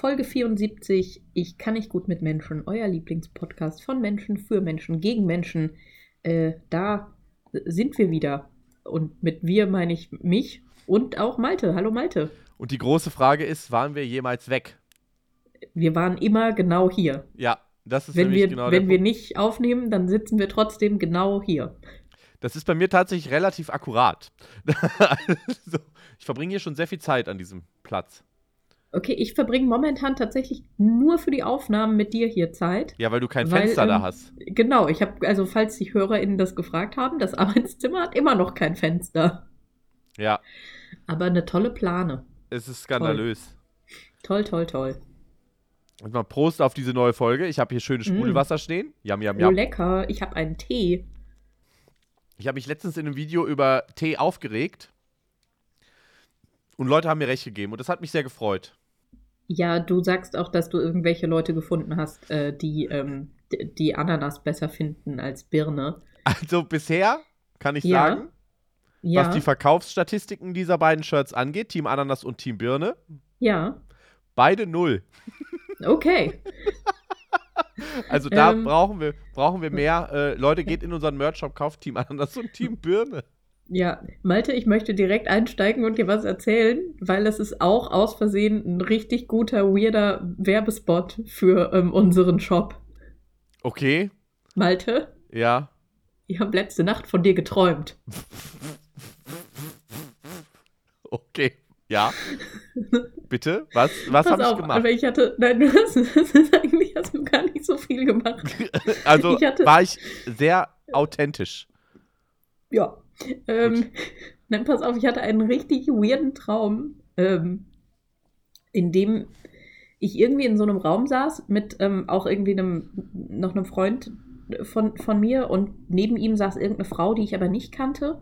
Folge 74. Ich kann nicht gut mit Menschen. Euer Lieblingspodcast von Menschen für Menschen gegen Menschen. Äh, da sind wir wieder. Und mit wir meine ich mich und auch Malte. Hallo Malte. Und die große Frage ist, waren wir jemals weg? Wir waren immer genau hier. Ja, das ist wenn wir, genau Wenn wir nicht aufnehmen, dann sitzen wir trotzdem genau hier. Das ist bei mir tatsächlich relativ akkurat. also, ich verbringe hier schon sehr viel Zeit an diesem Platz. Okay, ich verbringe momentan tatsächlich nur für die Aufnahmen mit dir hier Zeit. Ja, weil du kein weil, Fenster ähm, da hast. Genau, ich habe, also falls die HörerInnen das gefragt haben, das Arbeitszimmer hat immer noch kein Fenster. Ja. Aber eine tolle Plane. Es ist skandalös. Toll, toll, toll. toll. Und mal Prost auf diese neue Folge. Ich habe hier schönes mm. Sprudelwasser mm. stehen. Yum, yum, yum. Oh, lecker. Ich habe einen Tee. Ich habe mich letztens in einem Video über Tee aufgeregt. Und Leute haben mir recht gegeben. Und das hat mich sehr gefreut. Ja, du sagst auch, dass du irgendwelche Leute gefunden hast, äh, die ähm, die Ananas besser finden als Birne. Also bisher kann ich ja. sagen, ja. was die Verkaufsstatistiken dieser beiden Shirts angeht, Team Ananas und Team Birne. Ja. Beide null. Okay. Also da ähm, brauchen, wir, brauchen wir mehr. Äh, Leute, geht in unseren Merch-Shop, kauft Team Ananas und Team Birne. Ja, Malte, ich möchte direkt einsteigen und dir was erzählen, weil das ist auch aus Versehen ein richtig guter, weirder Werbespot für ähm, unseren Shop. Okay. Malte? Ja. Ich habe letzte Nacht von dir geträumt. Okay. Ja. Bitte? Was, was habe ich gemacht? Aber ich hatte, nein, du hast, eigentlich hast du gar nicht so viel gemacht. also ich hatte, war ich sehr authentisch. Ja. Ähm, nein, pass auf, ich hatte einen richtig weirden Traum, ähm, in dem ich irgendwie in so einem Raum saß mit ähm, auch irgendwie einem, noch einem Freund von, von mir und neben ihm saß irgendeine Frau, die ich aber nicht kannte.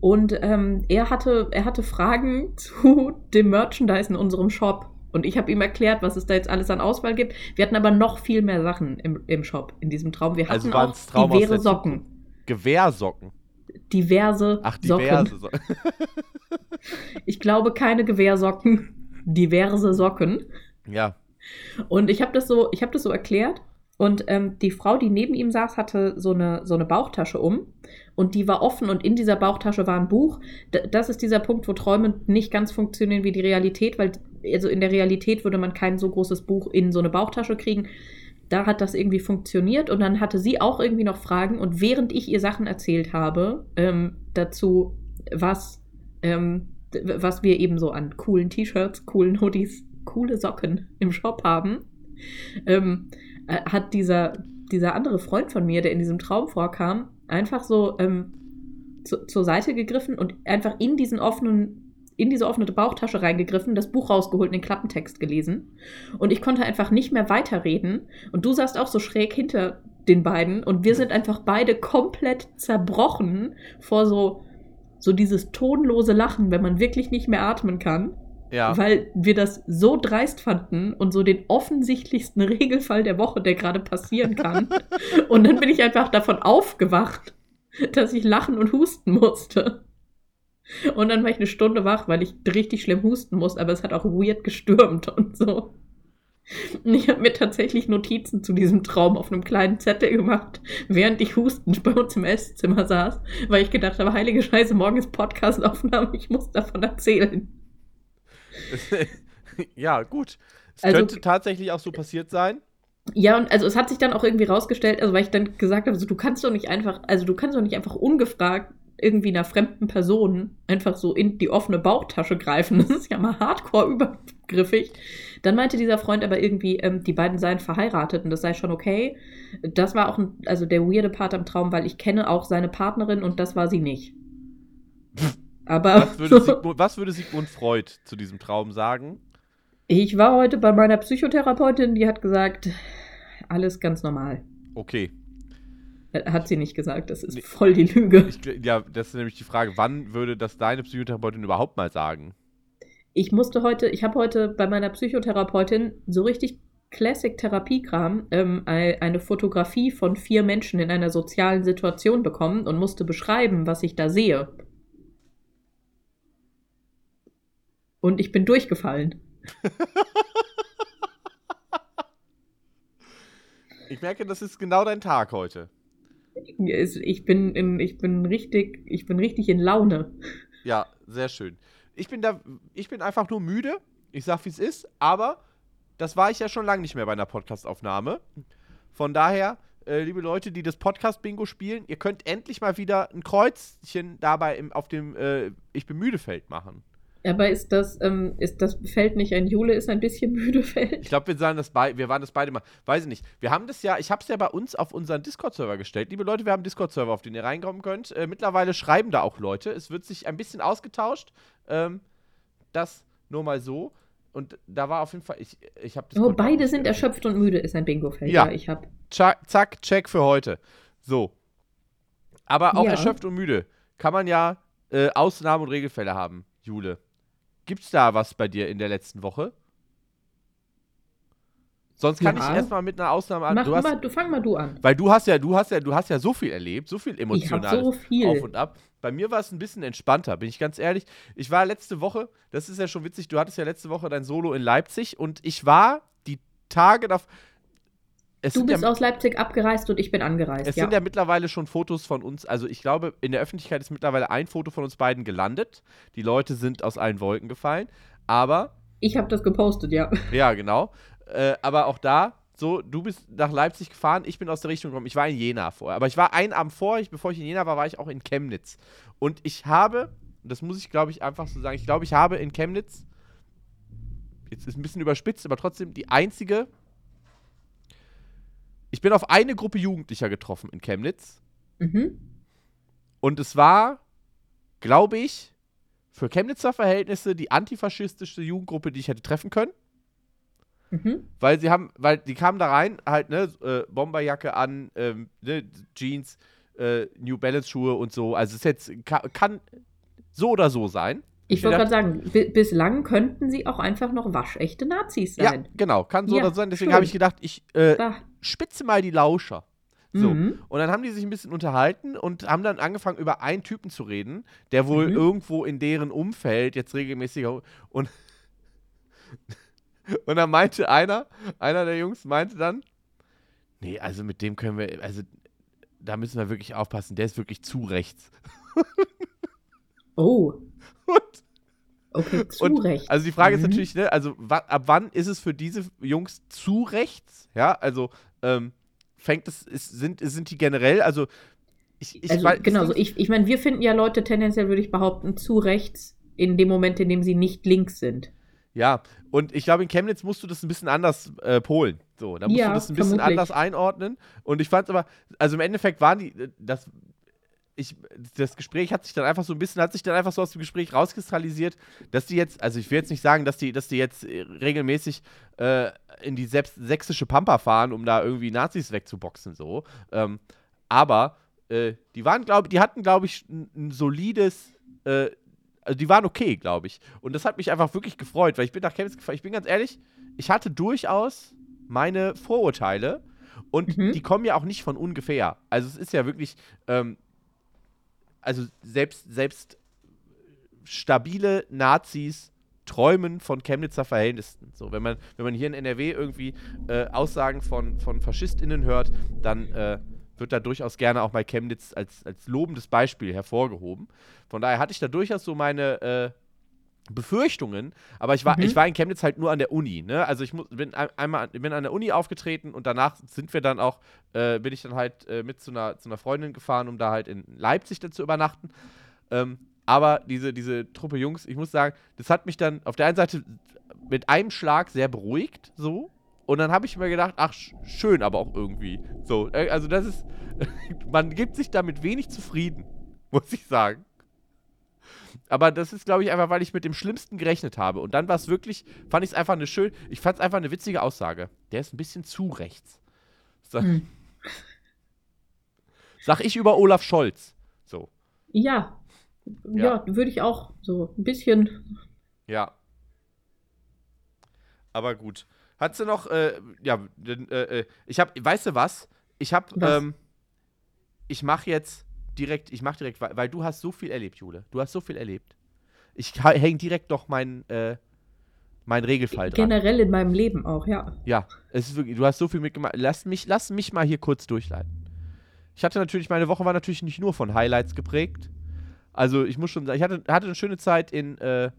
Und ähm, er, hatte, er hatte Fragen zu dem Merchandise in unserem Shop. Und ich habe ihm erklärt, was es da jetzt alles an Auswahl gibt. Wir hatten aber noch viel mehr Sachen im, im Shop in diesem Traum. Wir also hatten also auch diverse Socken. Gewehrsocken diverse Ach, diverse Socken. Socken. ich glaube keine Gewehrsocken, diverse Socken. Ja. Und ich habe das so, ich habe das so erklärt. Und ähm, die Frau, die neben ihm saß, hatte so eine, so eine Bauchtasche um. Und die war offen und in dieser Bauchtasche war ein Buch. D das ist dieser Punkt, wo Träume nicht ganz funktionieren wie die Realität, weil also in der Realität würde man kein so großes Buch in so eine Bauchtasche kriegen da hat das irgendwie funktioniert und dann hatte sie auch irgendwie noch Fragen und während ich ihr Sachen erzählt habe ähm, dazu, was, ähm, was wir eben so an coolen T-Shirts, coolen Hoodies, coole Socken im Shop haben, ähm, äh, hat dieser, dieser andere Freund von mir, der in diesem Traum vorkam, einfach so ähm, zu, zur Seite gegriffen und einfach in diesen offenen in diese offene Bauchtasche reingegriffen, das Buch rausgeholt und den Klappentext gelesen. Und ich konnte einfach nicht mehr weiterreden. Und du saßt auch so schräg hinter den beiden. Und wir sind einfach beide komplett zerbrochen vor so, so dieses tonlose Lachen, wenn man wirklich nicht mehr atmen kann. Ja. Weil wir das so dreist fanden und so den offensichtlichsten Regelfall der Woche, der gerade passieren kann. und dann bin ich einfach davon aufgewacht, dass ich lachen und husten musste. Und dann war ich eine Stunde wach, weil ich richtig schlimm husten muss, aber es hat auch weird gestürmt und so. Und ich habe mir tatsächlich Notizen zu diesem Traum auf einem kleinen Zettel gemacht, während ich hustend bei uns im Esszimmer saß, weil ich gedacht habe, heilige Scheiße, morgen ist Podcastaufnahme, ich muss davon erzählen. ja, gut. Es also, könnte tatsächlich auch so passiert sein. Ja, und also es hat sich dann auch irgendwie rausgestellt, also weil ich dann gesagt habe, also du kannst doch nicht einfach, also du kannst doch nicht einfach ungefragt irgendwie einer fremden Person einfach so in die offene Bauchtasche greifen. Das ist ja mal hardcore übergriffig. Dann meinte dieser Freund aber irgendwie, ähm, die beiden seien verheiratet und das sei schon okay. Das war auch ein, also der weirde Part am Traum, weil ich kenne auch seine Partnerin und das war sie nicht. Aber was würde, Sigmund, was würde Sigmund Freud zu diesem Traum sagen? Ich war heute bei meiner Psychotherapeutin, die hat gesagt, alles ganz normal. Okay. Hat sie nicht gesagt, das ist nee, voll die Lüge. Ich, ja, das ist nämlich die Frage, wann würde das deine Psychotherapeutin überhaupt mal sagen? Ich musste heute, ich habe heute bei meiner Psychotherapeutin so richtig Classic-Therapiekram ähm, eine Fotografie von vier Menschen in einer sozialen Situation bekommen und musste beschreiben, was ich da sehe. Und ich bin durchgefallen. Ich merke, das ist genau dein Tag heute. Ich bin, in, ich bin, richtig, ich bin richtig in Laune. Ja, sehr schön. Ich bin da, ich bin einfach nur müde. Ich sag, wie es ist, aber das war ich ja schon lange nicht mehr bei einer Podcastaufnahme. Von daher, äh, liebe Leute, die das Podcast-Bingo spielen, ihr könnt endlich mal wieder ein Kreuzchen dabei im, auf dem äh, Ich bin müde Feld machen. Aber ist das, ähm, ist das Feld nicht ein Jule ist ein bisschen müde Feld? Ich glaube, wir, sagen das wir waren das beide mal. Weiß ich nicht. Wir haben das ja, ich habe es ja bei uns auf unseren Discord-Server gestellt. Liebe Leute, wir haben einen Discord-Server, auf den ihr reinkommen könnt. Äh, mittlerweile schreiben da auch Leute. Es wird sich ein bisschen ausgetauscht. Ähm, das nur mal so. Und da war auf jeden Fall, ich, ich habe das. Oh, beide sind erschöpft und müde, ist ein Bingo-Feld. Ja. ja, ich habe. Zack, check für heute. So. Aber auch ja. erschöpft und müde kann man ja äh, Ausnahmen und Regelfälle haben, Jule. Gibt's da was bei dir in der letzten Woche? Sonst kann ja. ich erstmal mit einer Ausnahme an. Du, hast, mal, du fang mal du an. Weil du hast ja, du hast ja, du hast ja so viel erlebt, so viel emotional so viel. auf und ab. Bei mir war es ein bisschen entspannter, bin ich ganz ehrlich. Ich war letzte Woche, das ist ja schon witzig, du hattest ja letzte Woche dein Solo in Leipzig und ich war die Tage davor. Du bist ja, aus Leipzig abgereist und ich bin angereist. Es ja. sind ja mittlerweile schon Fotos von uns. Also ich glaube, in der Öffentlichkeit ist mittlerweile ein Foto von uns beiden gelandet. Die Leute sind aus allen Wolken gefallen. Aber. Ich habe das gepostet, ja. Ja, genau. Äh, aber auch da, so, du bist nach Leipzig gefahren, ich bin aus der Richtung gekommen. Ich war in Jena vorher. Aber ich war einen Abend vor, ich, bevor ich in Jena war, war ich auch in Chemnitz. Und ich habe, das muss ich glaube ich einfach so sagen, ich glaube, ich habe in Chemnitz, jetzt ist ein bisschen überspitzt, aber trotzdem die einzige. Ich bin auf eine Gruppe Jugendlicher getroffen in Chemnitz. Mhm. Und es war, glaube ich, für Chemnitzer Verhältnisse die antifaschistischste Jugendgruppe, die ich hätte treffen können. Mhm. Weil sie haben, weil die kamen da rein, halt, ne, äh, Bomberjacke an, ähm, ne, Jeans, äh, New Balance Schuhe und so. Also es ist jetzt, kann, kann so oder so sein. Ich wollte gerade sagen, bislang könnten sie auch einfach noch waschechte Nazis sein. Ja, genau, kann so ja, oder so sein. Deswegen habe ich gedacht, ich äh, spitze mal die Lauscher. So. Mhm. Und dann haben die sich ein bisschen unterhalten und haben dann angefangen, über einen Typen zu reden, der wohl mhm. irgendwo in deren Umfeld jetzt regelmäßiger und Und dann meinte einer, einer der Jungs meinte dann, nee, also mit dem können wir, also da müssen wir wirklich aufpassen, der ist wirklich zu rechts. Oh. Und, okay, zu und, rechts. Also die Frage mhm. ist natürlich, ne, also ab wann ist es für diese Jungs zu rechts? Ja, also ähm, fängt es, ist, sind, sind die generell, also ich, ich also, weiß, genau, so ich, ich meine, wir finden ja Leute tendenziell, würde ich behaupten, zu rechts in dem Moment, in dem sie nicht links sind. Ja, und ich glaube, in Chemnitz musst du das ein bisschen anders äh, polen. So, da musst ja, du das ein bisschen vermutlich. anders einordnen. Und ich fand es aber, also im Endeffekt waren die, äh, das, ich, das Gespräch hat sich dann einfach so ein bisschen, hat sich dann einfach so aus dem Gespräch rauskristallisiert, dass die jetzt, also ich will jetzt nicht sagen, dass die, dass die jetzt äh, regelmäßig äh, in die sächsische Pampa fahren, um da irgendwie Nazis wegzuboxen, so. Ähm, aber äh, die waren, glaube die hatten, glaube ich, ein, ein solides äh, also die waren okay, glaube ich. Und das hat mich einfach wirklich gefreut, weil ich bin nach Chemnitz gefahren. Ich bin ganz ehrlich, ich hatte durchaus meine Vorurteile und mhm. die kommen ja auch nicht von ungefähr. Also es ist ja wirklich, ähm, also selbst, selbst stabile Nazis träumen von Chemnitzer Verhältnissen. So, wenn man, wenn man hier in NRW irgendwie äh, Aussagen von, von FaschistInnen hört, dann äh, wird da durchaus gerne auch mal Chemnitz als, als lobendes Beispiel hervorgehoben. Von daher hatte ich da durchaus so meine äh, Befürchtungen, aber ich war, mhm. ich war in Chemnitz halt nur an der Uni, ne? Also ich muss, bin einmal bin an der Uni aufgetreten und danach sind wir dann auch, äh, bin ich dann halt äh, mit zu einer, zu einer Freundin gefahren, um da halt in Leipzig dann zu übernachten. Ähm, aber diese, diese Truppe Jungs, ich muss sagen, das hat mich dann auf der einen Seite mit einem Schlag sehr beruhigt, so, und dann habe ich mir gedacht, ach, schön aber auch irgendwie. So, äh, also das ist, man gibt sich damit wenig zufrieden, muss ich sagen. Aber das ist, glaube ich, einfach, weil ich mit dem Schlimmsten gerechnet habe. Und dann war es wirklich, fand ich es einfach eine schön, ich fand es einfach eine witzige Aussage. Der ist ein bisschen zu rechts. Sag, hm. sag ich über Olaf Scholz. So. Ja. Ja, ja würde ich auch so ein bisschen. Ja. Aber gut. Hat sie noch, äh, ja, äh, äh, ich hab, weißt du was? Ich hab, was? ähm, ich mach jetzt direkt, ich mach direkt, weil, weil, du hast so viel erlebt, Jule. Du hast so viel erlebt. Ich häng direkt noch mein, äh, mein Regelfall dran. Generell in meinem Leben auch, ja. Ja, es ist wirklich, du hast so viel mitgemacht. Lass mich, lass mich mal hier kurz durchleiten. Ich hatte natürlich, meine Woche war natürlich nicht nur von Highlights geprägt. Also ich muss schon sagen, ich hatte, hatte eine schöne Zeit in, äh,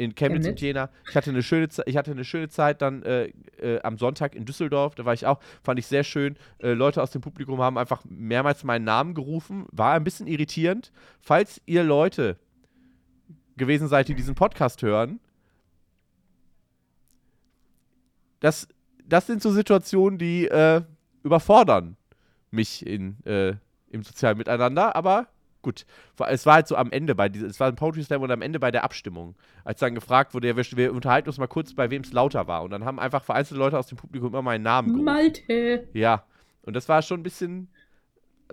in Chemnitz, Chemnitz und Jena. Ich hatte eine schöne, ich hatte eine schöne Zeit dann äh, äh, am Sonntag in Düsseldorf. Da war ich auch, fand ich sehr schön. Äh, Leute aus dem Publikum haben einfach mehrmals meinen Namen gerufen. War ein bisschen irritierend. Falls ihr Leute gewesen seid, die diesen Podcast hören, das, das sind so Situationen, die äh, überfordern mich in, äh, im sozialen Miteinander, aber gut. Es war halt so am Ende bei dieser, es war ein Poetry Slam und am Ende bei der Abstimmung, als dann gefragt wurde, ja, wir, wir unterhalten uns mal kurz, bei wem es lauter war. Und dann haben einfach vereinzelte Leute aus dem Publikum immer meinen Namen gerufen. Malte. Ja. Und das war schon ein bisschen,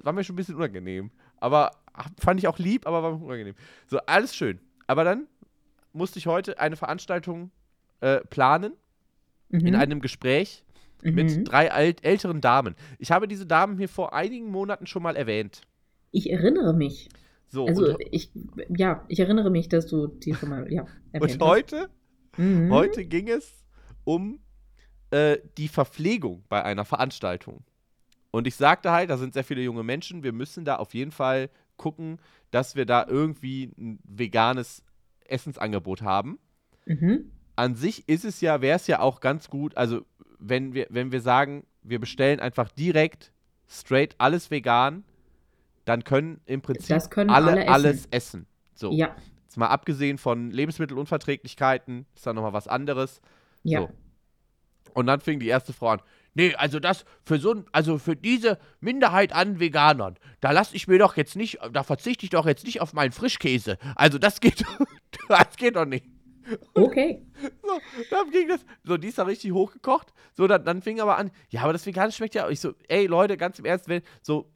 war mir schon ein bisschen unangenehm. Aber fand ich auch lieb, aber war mir unangenehm. So, alles schön. Aber dann musste ich heute eine Veranstaltung äh, planen mhm. in einem Gespräch mhm. mit drei alt, älteren Damen. Ich habe diese Damen hier vor einigen Monaten schon mal erwähnt. Ich erinnere mich. So, also ich, ja, ich erinnere mich, dass du die schon mal, ja, erwähnt Und heute, mhm. heute ging es um äh, die Verpflegung bei einer Veranstaltung. Und ich sagte halt, da sind sehr viele junge Menschen, wir müssen da auf jeden Fall gucken, dass wir da irgendwie ein veganes Essensangebot haben. Mhm. An sich ist es ja, wäre es ja auch ganz gut, also wenn wir, wenn wir sagen, wir bestellen einfach direkt straight alles vegan, dann können im Prinzip können alle, alle essen. alles essen. So. Ja. Jetzt mal abgesehen von Lebensmittelunverträglichkeiten, ist da nochmal was anderes. Ja. So. Und dann fing die erste Frau an. Nee, also das für so also für diese Minderheit an Veganern, da lasse ich mir doch jetzt nicht, da verzichte ich doch jetzt nicht auf meinen Frischkäse. Also das geht, das geht doch nicht. Okay. So, dann ging das, so, die ist da richtig hochgekocht. So, dann, dann fing aber an, ja, aber das Vegan schmeckt ja, ich so, ey, Leute, ganz im Ernst, wenn, so,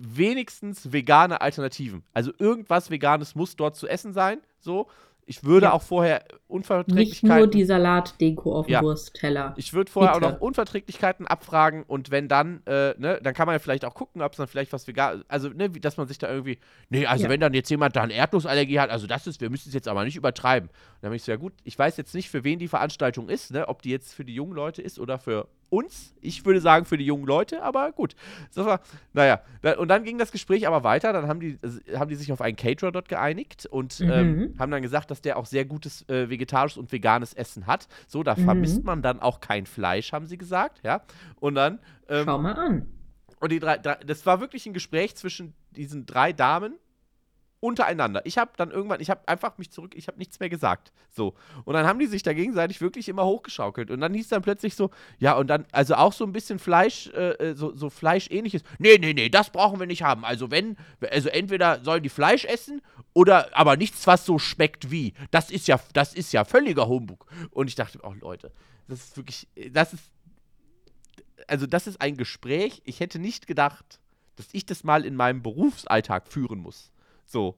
wenigstens vegane Alternativen. Also irgendwas Veganes muss dort zu essen sein, so. Ich würde ja. auch vorher Unverträglichkeiten. Nicht nur die Salatdeko auf dem ja. Wurstteller. Ich würde vorher Bitte. auch noch Unverträglichkeiten abfragen und wenn dann, äh, ne, dann kann man ja vielleicht auch gucken, ob es dann vielleicht was vegan, also ne, dass man sich da irgendwie, nee, also ja. wenn dann jetzt jemand da eine Erdnussallergie hat, also das ist, wir müssen es jetzt aber nicht übertreiben. dann habe ich so, ja gut, ich weiß jetzt nicht, für wen die Veranstaltung ist, ne, ob die jetzt für die jungen Leute ist oder für uns. Ich würde sagen für die jungen Leute, aber gut. Das war, naja, und dann ging das Gespräch aber weiter. Dann haben die, haben die sich auf einen Caterer dort geeinigt und mhm. ähm, haben dann gesagt, dass der auch sehr gutes äh, vegetarisches und veganes Essen hat. So, da mhm. vermisst man dann auch kein Fleisch, haben sie gesagt, ja. Und dann. Ähm, Schau mal an. Und die drei, drei, das war wirklich ein Gespräch zwischen diesen drei Damen untereinander. Ich habe dann irgendwann, ich habe einfach mich zurück, ich habe nichts mehr gesagt. So. Und dann haben die sich da gegenseitig wirklich immer hochgeschaukelt. Und dann hieß dann plötzlich so, ja, und dann, also auch so ein bisschen Fleisch, äh, äh so, so Fleischähnliches. Nee, nee, nee, das brauchen wir nicht haben. Also wenn, also entweder sollen die Fleisch essen oder aber nichts, was so schmeckt wie. Das ist ja, das ist ja völliger Humbug. Und ich dachte, oh Leute, das ist wirklich, das ist, also das ist ein Gespräch. Ich hätte nicht gedacht, dass ich das mal in meinem Berufsalltag führen muss. So.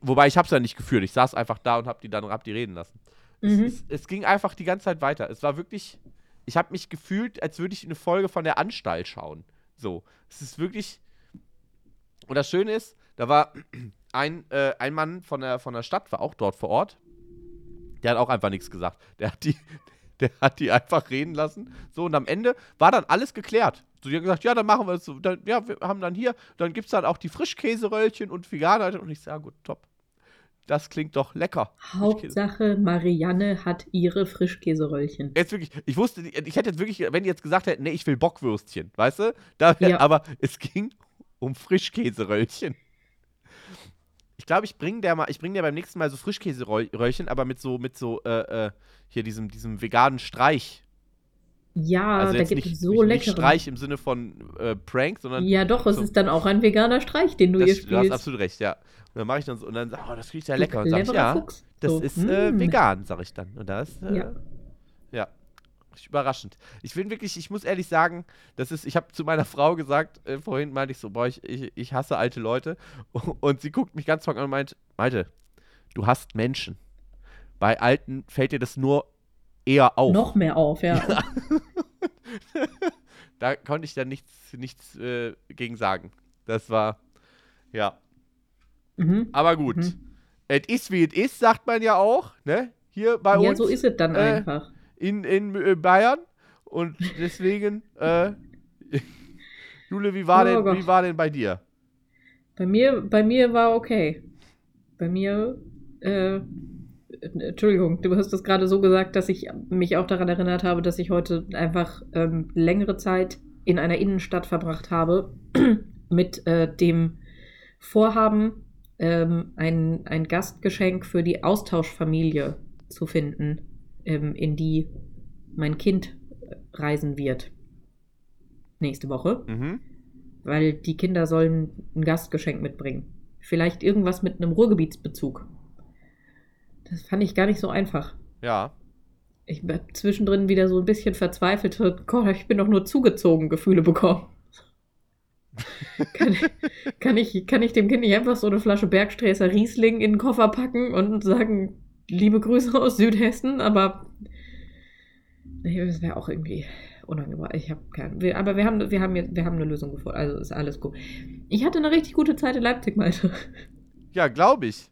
Wobei ich habe es ja nicht geführt. Ich saß einfach da und habe die dann hab die reden lassen. Mhm. Es, es, es, ging einfach die ganze Zeit weiter. Es war wirklich. Ich habe mich gefühlt, als würde ich eine Folge von der Anstalt schauen. So. Es ist wirklich. Und das Schöne ist, da war ein, äh, ein Mann von der, von der Stadt, war auch dort vor Ort. Der hat auch einfach nichts gesagt. Der hat die, der hat die einfach reden lassen. So, und am Ende war dann alles geklärt. So, die haben gesagt, ja, dann machen wir es so. Dann, ja, wir haben dann hier, dann gibt es dann auch die Frischkäseröllchen und Veganer. Und ich sage, ja, gut, top. Das klingt doch lecker. Hauptsache, Marianne hat ihre Frischkäseröllchen. Jetzt wirklich, ich wusste, ich hätte jetzt wirklich, wenn die jetzt gesagt hätten, nee, ich will Bockwürstchen, weißt du? Da, ja. Aber es ging um Frischkäseröllchen. Ich glaube, ich bringe dir mal, ich bringe dir beim nächsten Mal so Frischkäseröllchen, aber mit so, mit so, äh, äh, hier diesem, diesem veganen Streich. Ja, also da gibt es so leckere. Nicht Streich im Sinne von äh, Prank, sondern. Ja, doch, es ist dann auch ein veganer Streich, den du das, hier spielst. Du hast absolut recht, ja. Und dann mache ich dann so und dann sag oh, das riecht ja lecker. Und sag ich, ja, Fuchs. das so. ist äh, mm. vegan, sag ich dann. Und das, äh, ja. ja überraschend. Ich bin wirklich, ich muss ehrlich sagen, das ist, ich habe zu meiner Frau gesagt, äh, vorhin meinte ich so, boah, ich, ich, ich hasse alte Leute. Und sie guckt mich ganz trocken an und meint, Malte, du hast Menschen. Bei Alten fällt dir das nur eher auf. Noch mehr auf, ja. ja. da konnte ich dann nichts, nichts äh, gegen sagen. Das war, ja. Mhm. Aber gut. Mhm. Es ist wie es ist, sagt man ja auch, ne? hier bei ja, uns. Ja, so ist es dann äh, einfach. In, in äh, Bayern. Und deswegen, äh, Jule, wie war, oh denn, wie war denn bei dir? Bei mir, bei mir war okay. Bei mir, äh, Entschuldigung, du hast das gerade so gesagt, dass ich mich auch daran erinnert habe, dass ich heute einfach ähm, längere Zeit in einer Innenstadt verbracht habe mit äh, dem Vorhaben, ähm, ein, ein Gastgeschenk für die Austauschfamilie zu finden, ähm, in die mein Kind reisen wird. Nächste Woche. Mhm. Weil die Kinder sollen ein Gastgeschenk mitbringen. Vielleicht irgendwas mit einem Ruhrgebietsbezug. Das fand ich gar nicht so einfach. Ja. Ich habe zwischendrin wieder so ein bisschen verzweifelte, Gott, ich bin doch nur zugezogen, Gefühle bekommen. kann, kann, ich, kann ich dem Kind nicht einfach so eine Flasche Bergsträßer Riesling in den Koffer packen und sagen, liebe Grüße aus Südhessen, aber das wäre auch irgendwie unangebracht. Ich habe keinen. Aber wir haben, wir, haben, wir haben eine Lösung gefunden. Also ist alles gut. Ich hatte eine richtig gute Zeit in Leipzig, Malte. Ja, glaube ich.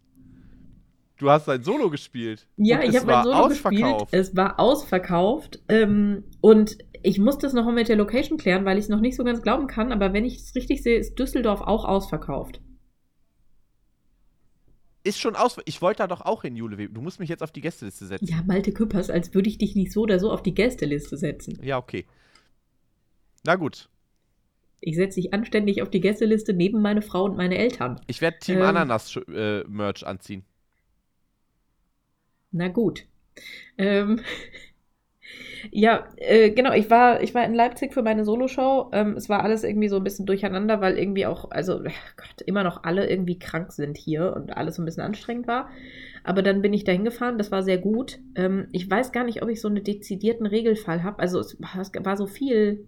Du hast ein Solo gespielt. Ja, ich habe ein Solo gespielt. Es war ausverkauft. Ähm, und ich muss das noch mit der Location klären, weil ich es noch nicht so ganz glauben kann. Aber wenn ich es richtig sehe, ist Düsseldorf auch ausverkauft. Ist schon aus. Ich wollte da doch auch hin, Jule. Du musst mich jetzt auf die Gästeliste setzen. Ja, Malte Küppers, als würde ich dich nicht so oder so auf die Gästeliste setzen. Ja, okay. Na gut. Ich setze dich anständig auf die Gästeliste neben meine Frau und meine Eltern. Ich werde Team ähm, Ananas-Merch äh, anziehen. Na gut. Ähm, ja, äh, genau, ich war, ich war in Leipzig für meine Soloshow. Ähm, es war alles irgendwie so ein bisschen durcheinander, weil irgendwie auch, also Gott, immer noch alle irgendwie krank sind hier und alles so ein bisschen anstrengend war. Aber dann bin ich da hingefahren, das war sehr gut. Ähm, ich weiß gar nicht, ob ich so einen dezidierten Regelfall habe. Also es war so viel,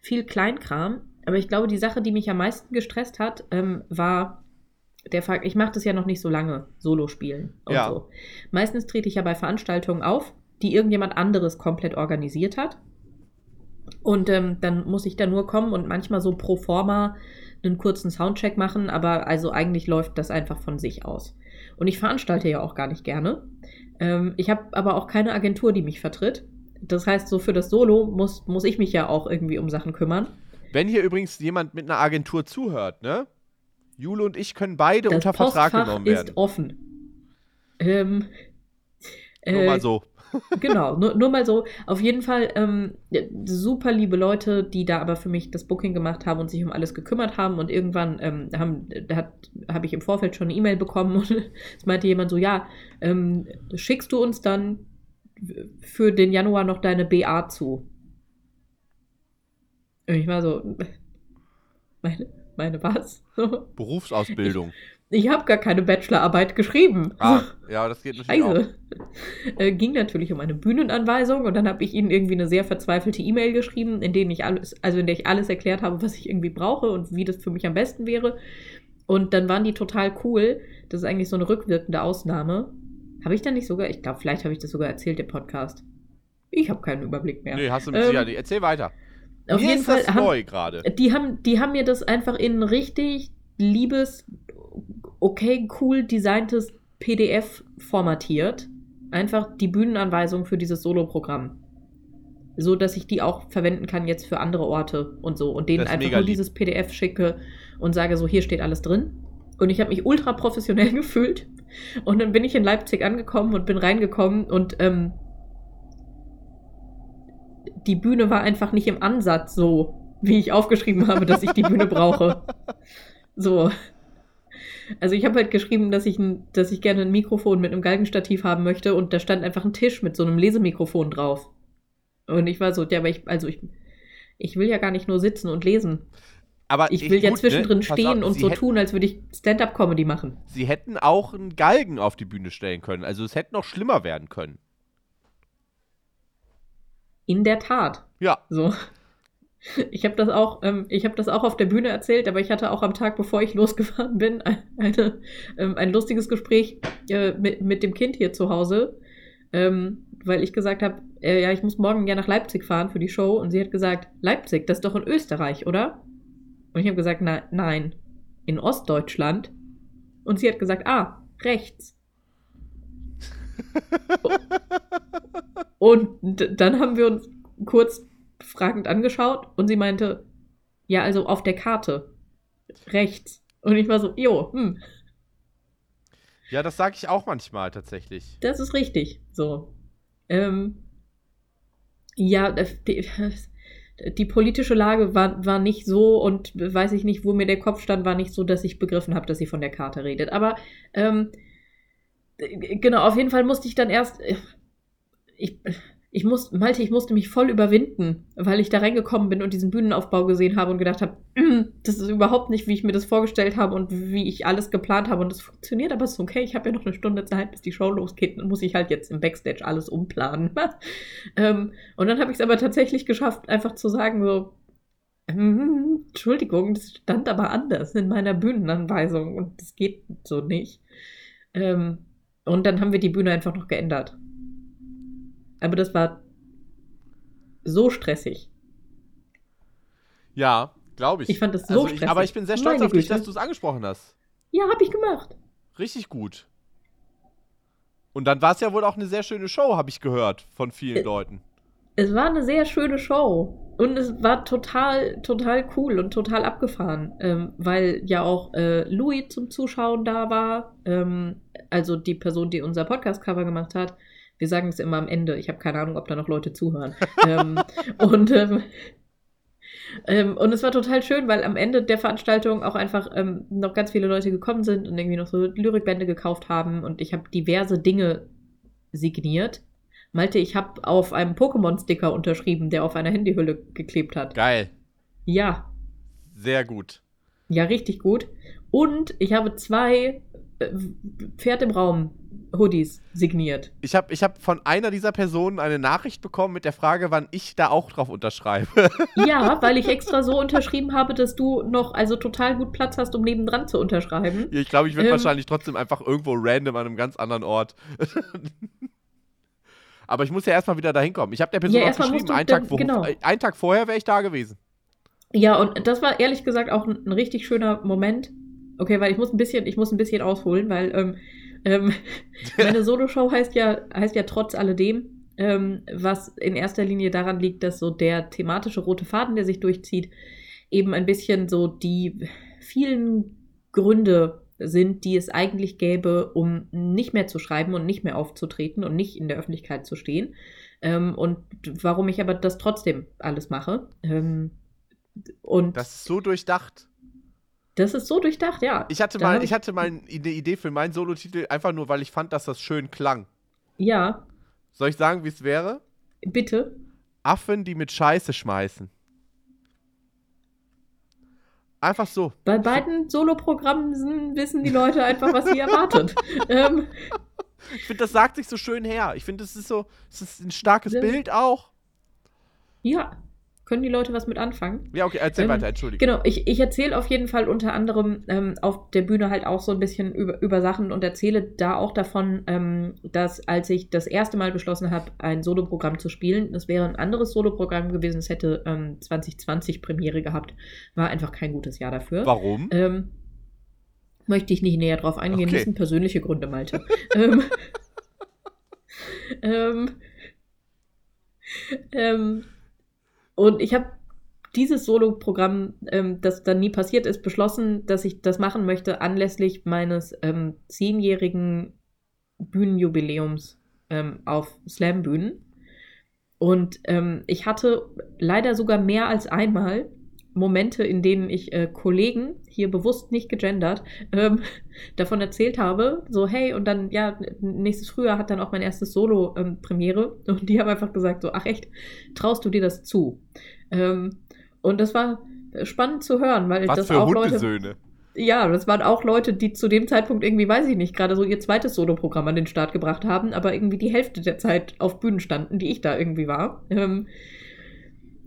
viel Kleinkram. Aber ich glaube, die Sache, die mich am meisten gestresst hat, ähm, war der Fakt, ich mache das ja noch nicht so lange, Solo spielen und ja. so. Meistens trete ich ja bei Veranstaltungen auf, die irgendjemand anderes komplett organisiert hat. Und ähm, dann muss ich da nur kommen und manchmal so pro forma einen kurzen Soundcheck machen, aber also eigentlich läuft das einfach von sich aus. Und ich veranstalte ja auch gar nicht gerne. Ähm, ich habe aber auch keine Agentur, die mich vertritt. Das heißt, so für das Solo muss, muss ich mich ja auch irgendwie um Sachen kümmern. Wenn hier übrigens jemand mit einer Agentur zuhört, ne? Jule und ich können beide das unter Postfach Vertrag genommen werden. ist offen. Ähm, nur äh, mal so. Genau, nur, nur, mal so. Auf jeden Fall ähm, super liebe Leute, die da aber für mich das Booking gemacht haben und sich um alles gekümmert haben. Und irgendwann ähm, habe hab ich im Vorfeld schon eine E-Mail bekommen und es meinte jemand so, ja, ähm, schickst du uns dann für den Januar noch deine BA zu? Und ich war so, meine, meine was? Berufsausbildung. Ich, habe gar keine Bachelorarbeit geschrieben. Ah, ja, das geht natürlich Scheiße. auch. Äh, ging natürlich um eine Bühnenanweisung und dann habe ich ihnen irgendwie eine sehr verzweifelte E-Mail geschrieben, in denen ich alles, also in der ich alles erklärt habe, was ich irgendwie brauche und wie das für mich am besten wäre. Und dann waren die total cool. Das ist eigentlich so eine rückwirkende Ausnahme. Habe ich dann nicht sogar, ich glaube, vielleicht habe ich das sogar erzählt im Podcast. Ich habe keinen Überblick mehr. Nee, hast du mit ähm, Sicherheit. Erzähl weiter. Auf Mir jeden Fall das haben, neu gerade. Die haben, die haben mir das einfach in richtig liebes, okay, cool designtes PDF formatiert. Einfach die Bühnenanweisung für dieses Solo-Programm. So dass ich die auch verwenden kann jetzt für andere Orte und so. Und denen einfach nur lieb. dieses PDF schicke und sage, so hier steht alles drin. Und ich habe mich ultra professionell gefühlt. Und dann bin ich in Leipzig angekommen und bin reingekommen und ähm, die Bühne war einfach nicht im Ansatz so, wie ich aufgeschrieben habe, dass ich die Bühne brauche. So. Also ich habe halt geschrieben, dass ich, ein, dass ich gerne ein Mikrofon mit einem Galgenstativ haben möchte und da stand einfach ein Tisch mit so einem Lesemikrofon drauf. Und ich war so, ja, aber ich, also ich, ich will ja gar nicht nur sitzen und lesen. Aber ich will ich, ja gut, ne? zwischendrin ne? stehen auf, und so hätten, tun, als würde ich Stand-up-Comedy machen. Sie hätten auch einen Galgen auf die Bühne stellen können. Also es hätte noch schlimmer werden können. In der Tat. Ja. So. Ich habe das auch, ähm, ich habe das auch auf der Bühne erzählt, aber ich hatte auch am Tag, bevor ich losgefahren bin, eine, ähm, ein lustiges Gespräch äh, mit, mit dem Kind hier zu Hause, ähm, weil ich gesagt habe, äh, ja, ich muss morgen ja nach Leipzig fahren für die Show und sie hat gesagt, Leipzig, das ist doch in Österreich, oder? Und ich habe gesagt, na, nein, in Ostdeutschland. Und sie hat gesagt, ah, rechts. und dann haben wir uns kurz fragend angeschaut und sie meinte, ja, also auf der Karte. Rechts. Und ich war so, jo, hm. Ja, das sage ich auch manchmal tatsächlich. Das ist richtig. So. Ähm, ja, die, die, politische Lage war, war nicht so und weiß ich nicht, wo mir der Kopf stand, war nicht so, dass ich begriffen habe, dass sie von der Karte redet. Aber ähm, genau, auf jeden Fall musste ich dann erst. Ich, ich muss, Malte, ich musste mich voll überwinden, weil ich da reingekommen bin und diesen Bühnenaufbau gesehen habe und gedacht habe, das ist überhaupt nicht, wie ich mir das vorgestellt habe und wie ich alles geplant habe. Und das funktioniert, aber es ist okay. Ich habe ja noch eine Stunde Zeit, bis die Show losgeht. Dann muss ich halt jetzt im Backstage alles umplanen. ähm, und dann habe ich es aber tatsächlich geschafft, einfach zu sagen, so, hm, Entschuldigung, das stand aber anders in meiner Bühnenanweisung und das geht so nicht. Ähm, und dann haben wir die Bühne einfach noch geändert. Aber das war so stressig. Ja, glaube ich. Ich fand das so also ich, Aber ich bin sehr stolz Meine auf dich, dass du es angesprochen hast. Ja, habe ich gemacht. Richtig gut. Und dann war es ja wohl auch eine sehr schöne Show, habe ich gehört von vielen es, Leuten. Es war eine sehr schöne Show. Und es war total, total cool und total abgefahren, ähm, weil ja auch äh, Louis zum Zuschauen da war. Ähm, also die Person, die unser Podcast-Cover gemacht hat. Wir sagen es immer am Ende. Ich habe keine Ahnung, ob da noch Leute zuhören. ähm, und, ähm, ähm, und es war total schön, weil am Ende der Veranstaltung auch einfach ähm, noch ganz viele Leute gekommen sind und irgendwie noch so Lyrikbände gekauft haben. Und ich habe diverse Dinge signiert. Malte, ich habe auf einem Pokémon-Sticker unterschrieben, der auf einer Handyhülle geklebt hat. Geil. Ja. Sehr gut. Ja, richtig gut. Und ich habe zwei äh, Pferd im Raum Hoodies signiert. Ich habe ich hab von einer dieser Personen eine Nachricht bekommen mit der Frage, wann ich da auch drauf unterschreibe. Ja, weil ich extra so unterschrieben habe, dass du noch also total gut Platz hast, um nebendran zu unterschreiben. Ich glaube, ich würde ähm, wahrscheinlich trotzdem einfach irgendwo random an einem ganz anderen Ort. Aber ich muss ja erstmal wieder dahin kommen. Ich habe der Person ja, auch geschrieben, einen Tag, genau. einen Tag vorher wäre ich da gewesen. Ja, und das war ehrlich gesagt auch ein, ein, richtig schöner Moment. Okay, weil ich muss ein bisschen, ich muss ein bisschen ausholen, weil ähm, ähm, meine Soloshow heißt ja, heißt ja trotz alledem, ähm, was in erster Linie daran liegt, dass so der thematische rote Faden, der sich durchzieht, eben ein bisschen so die vielen Gründe sind, die es eigentlich gäbe, um nicht mehr zu schreiben und nicht mehr aufzutreten und nicht in der Öffentlichkeit zu stehen. Ähm, und warum ich aber das trotzdem alles mache. Ähm, und das ist so durchdacht. Das ist so durchdacht, ja. Ich hatte mal, ich hatte mal eine Idee für meinen Solotitel, einfach nur, weil ich fand, dass das schön klang. Ja. Soll ich sagen, wie es wäre? Bitte. Affen, die mit Scheiße schmeißen. Einfach so. Bei beiden Soloprogrammen wissen die Leute einfach, was sie erwartet. ähm, ich finde, das sagt sich so schön her. Ich finde, das ist so, es ist ein starkes Bild auch. Ja, können die Leute was mit anfangen? Ja, okay, erzähl ähm, weiter, entschuldige. Genau, ich, ich erzähle auf jeden Fall unter anderem ähm, auf der Bühne halt auch so ein bisschen über, über Sachen und erzähle da auch davon, ähm, dass als ich das erste Mal beschlossen habe, ein Soloprogramm zu spielen, das wäre ein anderes Soloprogramm gewesen, es hätte 2020 ähm, Premiere gehabt, war einfach kein gutes Jahr dafür. Warum? Ähm, möchte ich nicht näher drauf eingehen, okay. das sind persönliche Gründe, Malte. ähm, ähm, ähm, und ich habe dieses Solo-Programm, ähm, das dann nie passiert ist, beschlossen, dass ich das machen möchte anlässlich meines ähm, zehnjährigen Bühnenjubiläums ähm, auf Slam-Bühnen. Und ähm, ich hatte leider sogar mehr als einmal Momente, in denen ich äh, Kollegen, hier bewusst nicht gegendert, ähm, davon erzählt habe, so hey, und dann, ja, nächstes Frühjahr hat dann auch mein erstes Solo-Premiere ähm, und die haben einfach gesagt, so, ach echt, traust du dir das zu? Ähm, und das war spannend zu hören, weil Was das für auch Hundesöhne. Leute... Ja, das waren auch Leute, die zu dem Zeitpunkt irgendwie, weiß ich nicht, gerade so ihr zweites Solo-Programm an den Start gebracht haben, aber irgendwie die Hälfte der Zeit auf Bühnen standen, die ich da irgendwie war. Ähm,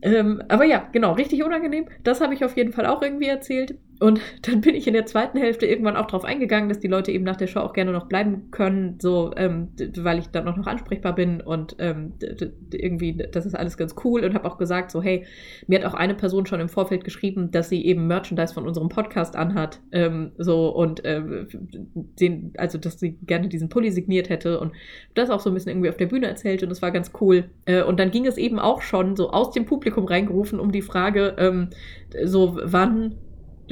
ähm, aber ja, genau, richtig unangenehm. Das habe ich auf jeden Fall auch irgendwie erzählt. Und dann bin ich in der zweiten Hälfte irgendwann auch darauf eingegangen, dass die Leute eben nach der Show auch gerne noch bleiben können, so, ähm, weil ich dann auch noch ansprechbar bin und ähm, irgendwie, das ist alles ganz cool und habe auch gesagt, so, hey, mir hat auch eine Person schon im Vorfeld geschrieben, dass sie eben Merchandise von unserem Podcast anhat, ähm, so und äh, den, also, dass sie gerne diesen Pulli signiert hätte und das auch so ein bisschen irgendwie auf der Bühne erzählt und das war ganz cool. Äh, und dann ging es eben auch schon so aus dem Publikum reingerufen um die Frage, ähm, so, wann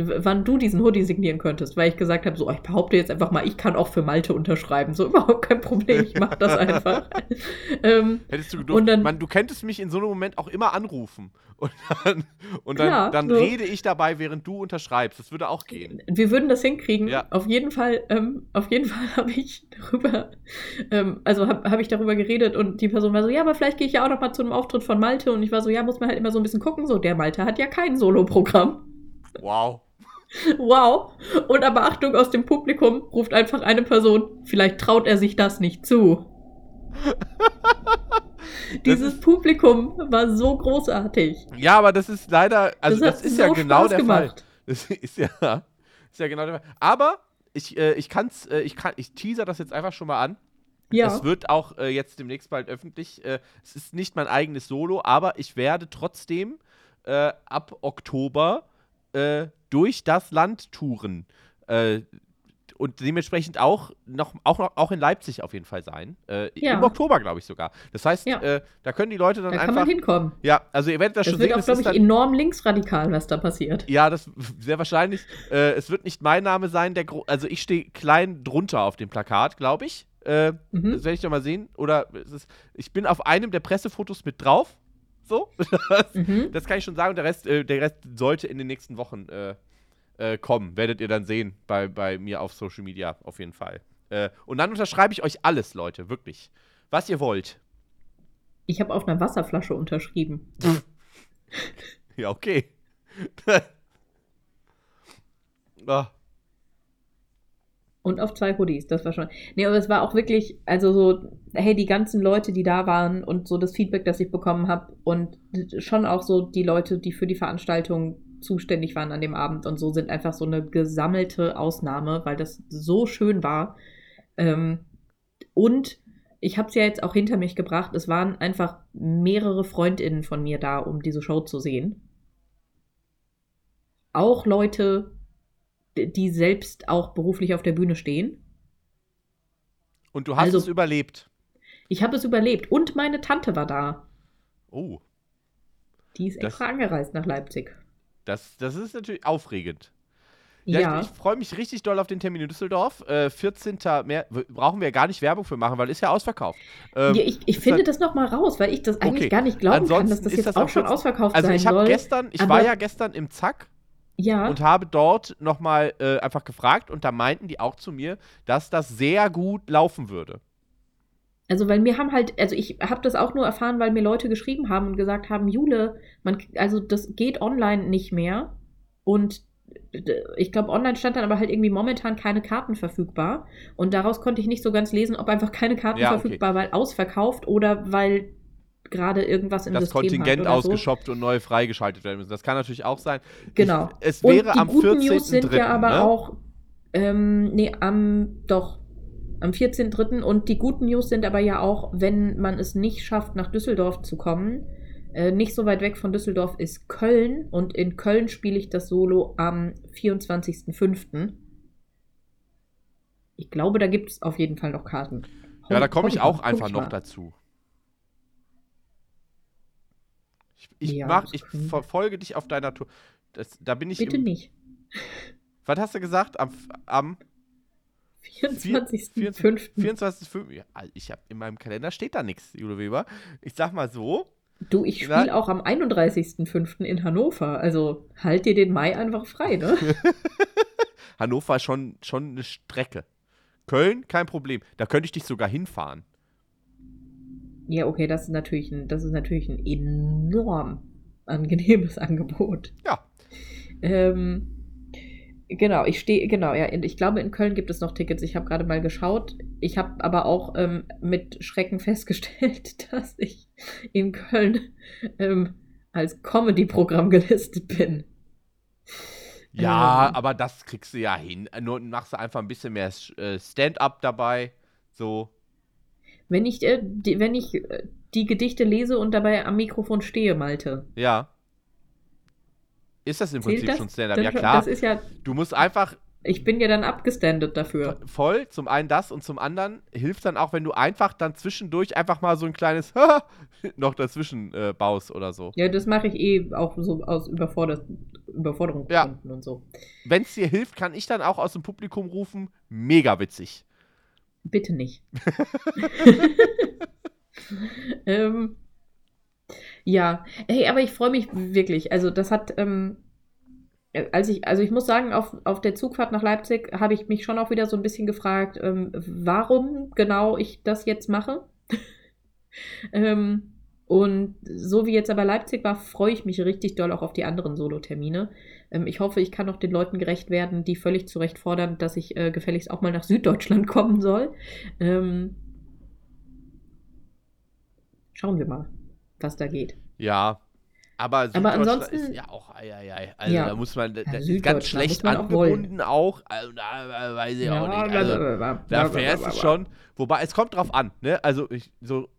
wann du diesen Hoodie signieren könntest, weil ich gesagt habe, so, ich behaupte jetzt einfach mal, ich kann auch für Malte unterschreiben. So, überhaupt kein Problem, ich mache das einfach. ähm, Hättest du gedurft, dann, man, du könntest mich in so einem Moment auch immer anrufen. Und dann, und dann, ja, dann so. rede ich dabei, während du unterschreibst. Das würde auch gehen. Wir würden das hinkriegen. Ja. Auf jeden Fall, ähm, auf jeden Fall habe ich darüber, ähm, also habe hab ich darüber geredet und die Person war so, ja, aber vielleicht gehe ich ja auch noch mal zu einem Auftritt von Malte und ich war so, ja, muss man halt immer so ein bisschen gucken. So, der Malte hat ja kein Solo-Programm. Wow. Wow. Und aber Achtung, aus dem Publikum ruft einfach eine Person, vielleicht traut er sich das nicht zu. Dieses Publikum war so großartig. Ja, aber das ist leider, also das, das ist so ja genau Spaß der gemacht. Fall. Das ist ja, ist ja genau der Fall. Aber ich, äh, ich kann's, äh, ich kann, ich teaser das jetzt einfach schon mal an. Ja. Es wird auch äh, jetzt demnächst bald öffentlich. Äh, es ist nicht mein eigenes Solo, aber ich werde trotzdem äh, ab Oktober äh, durch das Land touren. Äh, und dementsprechend auch noch, auch auch in Leipzig auf jeden Fall sein. Äh, ja. Im Oktober, glaube ich sogar. Das heißt, ja. äh, da können die Leute dann da einfach. Da kann man hinkommen. Ja, also ihr werdet das, das schon sehen. Das wird auch, glaube ich, enorm linksradikal, was da passiert. Ja, das sehr wahrscheinlich. äh, es wird nicht mein Name sein, der also ich stehe klein drunter auf dem Plakat, glaube ich. Äh, mhm. Das werde ich doch mal sehen. Oder ist, ich bin auf einem der Pressefotos mit drauf. So. Das, mhm. das, kann ich schon sagen. Der Rest, äh, der Rest sollte in den nächsten Wochen äh, äh, kommen. Werdet ihr dann sehen bei, bei mir auf Social Media auf jeden Fall. Äh, und dann unterschreibe ich euch alles, Leute, wirklich. Was ihr wollt. Ich habe auf einer Wasserflasche unterschrieben. ja, okay. oh. Und auf zwei Hoodies, das war schon. Nee, aber es war auch wirklich, also so, hey, die ganzen Leute, die da waren und so das Feedback, das ich bekommen habe und schon auch so die Leute, die für die Veranstaltung zuständig waren an dem Abend und so sind einfach so eine gesammelte Ausnahme, weil das so schön war. Ähm, und ich habe es ja jetzt auch hinter mich gebracht, es waren einfach mehrere Freundinnen von mir da, um diese Show zu sehen. Auch Leute, die selbst auch beruflich auf der Bühne stehen. Und du hast also, es überlebt. Ich habe es überlebt. Und meine Tante war da. Oh. Die ist das, extra angereist nach Leipzig. Das, das ist natürlich aufregend. Ja, ja. ich, ich freue mich richtig doll auf den Termin in Düsseldorf. Äh, 14. März, brauchen wir gar nicht Werbung für machen, weil ist ja ausverkauft. Ähm, ja, ich, ich finde halt, das nochmal raus, weil ich das eigentlich okay. gar nicht glauben Ansonsten kann, dass das jetzt das auch schon ausverkauft also sein ich soll. Gestern, ich war ja gestern im Zack ja. und habe dort nochmal äh, einfach gefragt und da meinten die auch zu mir, dass das sehr gut laufen würde. Also, weil mir haben halt, also ich habe das auch nur erfahren, weil mir Leute geschrieben haben und gesagt haben, Jule, man, also das geht online nicht mehr. Und ich glaube, online stand dann aber halt irgendwie momentan keine Karten verfügbar. Und daraus konnte ich nicht so ganz lesen, ob einfach keine Karten ja, verfügbar, okay. weil ausverkauft oder weil gerade irgendwas im das System Kontingent ausgeshoppt so. und neu freigeschaltet werden müssen. Das kann natürlich auch sein. Genau. Ich, es wäre und die am guten 14. News sind ja aber ne? auch, ähm, nee, am, doch, am 14.3. Und die guten News sind aber ja auch, wenn man es nicht schafft, nach Düsseldorf zu kommen, äh, nicht so weit weg von Düsseldorf ist Köln. Und in Köln spiele ich das Solo am 24.05. Ich glaube, da gibt es auf jeden Fall noch Karten. Ja, da komme ich auch einfach noch dazu. Ich, ich, ja, mach, ich verfolge dich auf deiner Tour. Das, da bin ich. Bitte im, nicht. Was hast du gesagt? Am, am 24.05. 24.05. Ja, ich habe in meinem Kalender steht da nichts, Jule Weber. Ich sag mal so. Du, ich spiele auch am 31.05. in Hannover. Also halt dir den Mai einfach frei, ne? Hannover ist schon, schon eine Strecke. Köln, kein Problem. Da könnte ich dich sogar hinfahren. Ja, okay, das ist natürlich ein, das ist natürlich ein enorm angenehmes Angebot. Ja. Ähm, Genau, ich stehe, genau, ja, ich glaube, in Köln gibt es noch Tickets. Ich habe gerade mal geschaut. Ich habe aber auch ähm, mit Schrecken festgestellt, dass ich in Köln ähm, als Comedy-Programm gelistet bin. Ja, ähm, aber das kriegst du ja hin. Nur machst du einfach ein bisschen mehr äh, Stand-up dabei. So. Wenn ich, äh, die, wenn ich äh, die Gedichte lese und dabei am Mikrofon stehe, Malte. Ja. Ist das im Zählt Prinzip das? schon Stand-up? Ja, klar. Das ist ja. Du musst einfach ich bin ja dann abgestandet dafür. Voll, zum einen das und zum anderen hilft dann auch, wenn du einfach dann zwischendurch einfach mal so ein kleines noch dazwischen äh, baust oder so. Ja, das mache ich eh auch so aus Überforder Überforderung ja. und so. Wenn es dir hilft, kann ich dann auch aus dem Publikum rufen, mega witzig. Bitte nicht. ähm, ja, hey, aber ich freue mich wirklich. Also das hat ähm, äh, als ich, also ich muss sagen, auf, auf der Zugfahrt nach Leipzig habe ich mich schon auch wieder so ein bisschen gefragt, ähm, warum genau ich das jetzt mache. ähm, und so wie jetzt aber Leipzig war, freue ich mich richtig doll auch auf die anderen Solo-Termine. Ähm, ich hoffe, ich kann auch den Leuten gerecht werden, die völlig zu Recht fordern, dass ich äh, gefälligst auch mal nach Süddeutschland kommen soll. Ähm, schauen wir mal, was da geht. Ja, aber, aber ansonsten ist ja auch, ei, ei, ei. also ja. da muss man, das ja, ganz schlecht angebunden auch, also da weiß ich ja, auch nicht, also, da fährst du schon, wobei es kommt drauf an, ne, also ich, so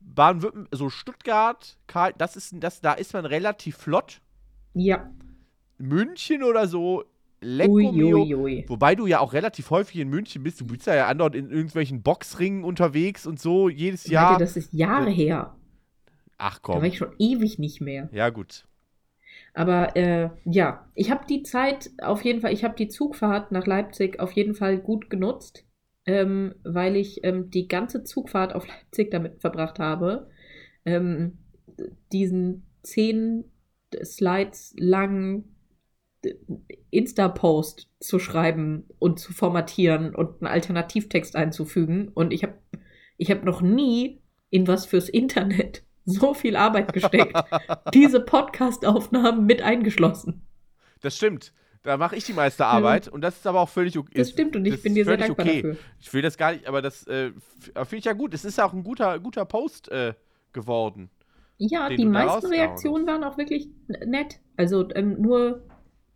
Baden-Württemberg, so Stuttgart, Karl, das ist, das, da ist man relativ flott. Ja. München oder so, Lecco ui, ui, ui. Wobei du ja auch relativ häufig in München bist. Du bist ja andauernd in irgendwelchen Boxringen unterwegs und so jedes Jahr. Leute, das ist Jahre her. Ach komm. Da war ich schon ewig nicht mehr. Ja, gut. Aber äh, ja, ich habe die Zeit auf jeden Fall, ich habe die Zugfahrt nach Leipzig auf jeden Fall gut genutzt, ähm, weil ich ähm, die ganze Zugfahrt auf Leipzig damit verbracht habe, ähm, diesen zehn Slides langen Insta-Post zu schreiben und zu formatieren und einen Alternativtext einzufügen. Und ich habe ich hab noch nie in was fürs Internet so viel Arbeit gesteckt. diese Podcast-Aufnahmen mit eingeschlossen. Das stimmt. Da mache ich die meiste Arbeit ja. und das ist aber auch völlig okay. Das stimmt und ich bin dir sehr dankbar okay. dafür. Ich will das gar nicht, aber das äh, finde ich ja gut. Es ist ja auch ein guter, guter Post äh, geworden. Ja, die meisten Reaktionen waren auch wirklich nett. Also ähm, nur,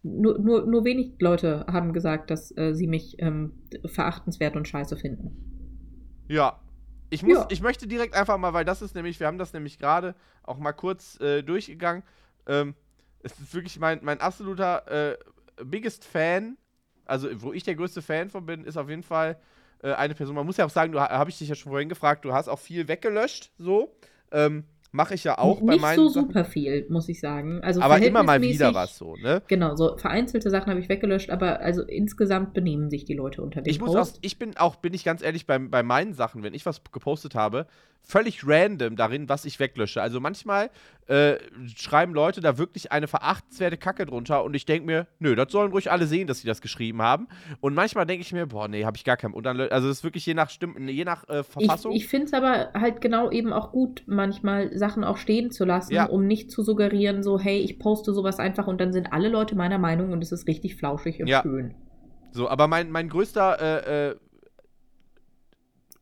nur, nur, nur wenig Leute haben gesagt, dass äh, sie mich ähm, verachtenswert und scheiße finden. Ja, ich, muss, ja. ich möchte direkt einfach mal, weil das ist nämlich, wir haben das nämlich gerade auch mal kurz äh, durchgegangen. Ähm, es ist wirklich mein, mein absoluter äh, biggest Fan, also wo ich der größte Fan von bin, ist auf jeden Fall äh, eine Person. Man muss ja auch sagen, du habe ich dich ja schon vorhin gefragt, du hast auch viel weggelöscht, so. Ähm, Mache ich ja auch Nicht bei meinen. Nicht so super Sachen. viel, muss ich sagen. Also aber immer mal wieder was so, ne? Genau, so vereinzelte Sachen habe ich weggelöscht, aber also insgesamt benehmen sich die Leute unter dem ich Post. Muss auch, ich bin auch, bin ich ganz ehrlich, bei, bei meinen Sachen, wenn ich was gepostet habe, völlig random darin, was ich weglösche. Also manchmal äh, schreiben Leute da wirklich eine verachtenswerte Kacke drunter und ich denke mir, nö, das sollen ruhig alle sehen, dass sie das geschrieben haben. Und manchmal denke ich mir, boah, nee, habe ich gar keinen. Und dann, also das ist wirklich je nach Stimmen, je nach äh, Verfassung. Ich, ich finde es aber halt genau eben auch gut, manchmal Sachen auch stehen zu lassen, ja. um nicht zu suggerieren, so, hey, ich poste sowas einfach und dann sind alle Leute meiner Meinung und es ist richtig flauschig und ja. schön. So, aber mein, mein größter äh, äh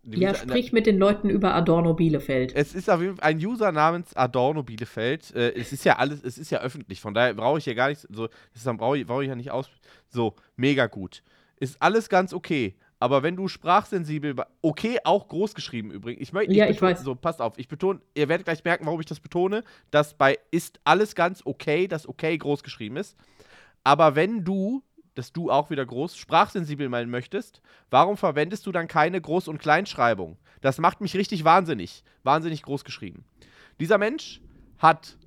ja, sprich mit den Leuten über Adorno Bielefeld. Es ist auf jeden Fall ein User namens Adorno Bielefeld. Äh, es ist ja alles, es ist ja öffentlich, von daher brauche ich ja gar nicht so, das brauche ich, brauch ich ja nicht aus. So, mega gut. Ist alles ganz okay. Aber wenn du sprachsensibel, okay, auch groß geschrieben übrigens. Ich, ich ja, ich weiß. So, passt auf. Ich betone, ihr werdet gleich merken, warum ich das betone, dass bei ist alles ganz okay, dass okay groß geschrieben ist. Aber wenn du dass du auch wieder groß sprachsensibel meinen möchtest, warum verwendest du dann keine Groß- und Kleinschreibung? Das macht mich richtig wahnsinnig. Wahnsinnig groß geschrieben. Dieser Mensch hat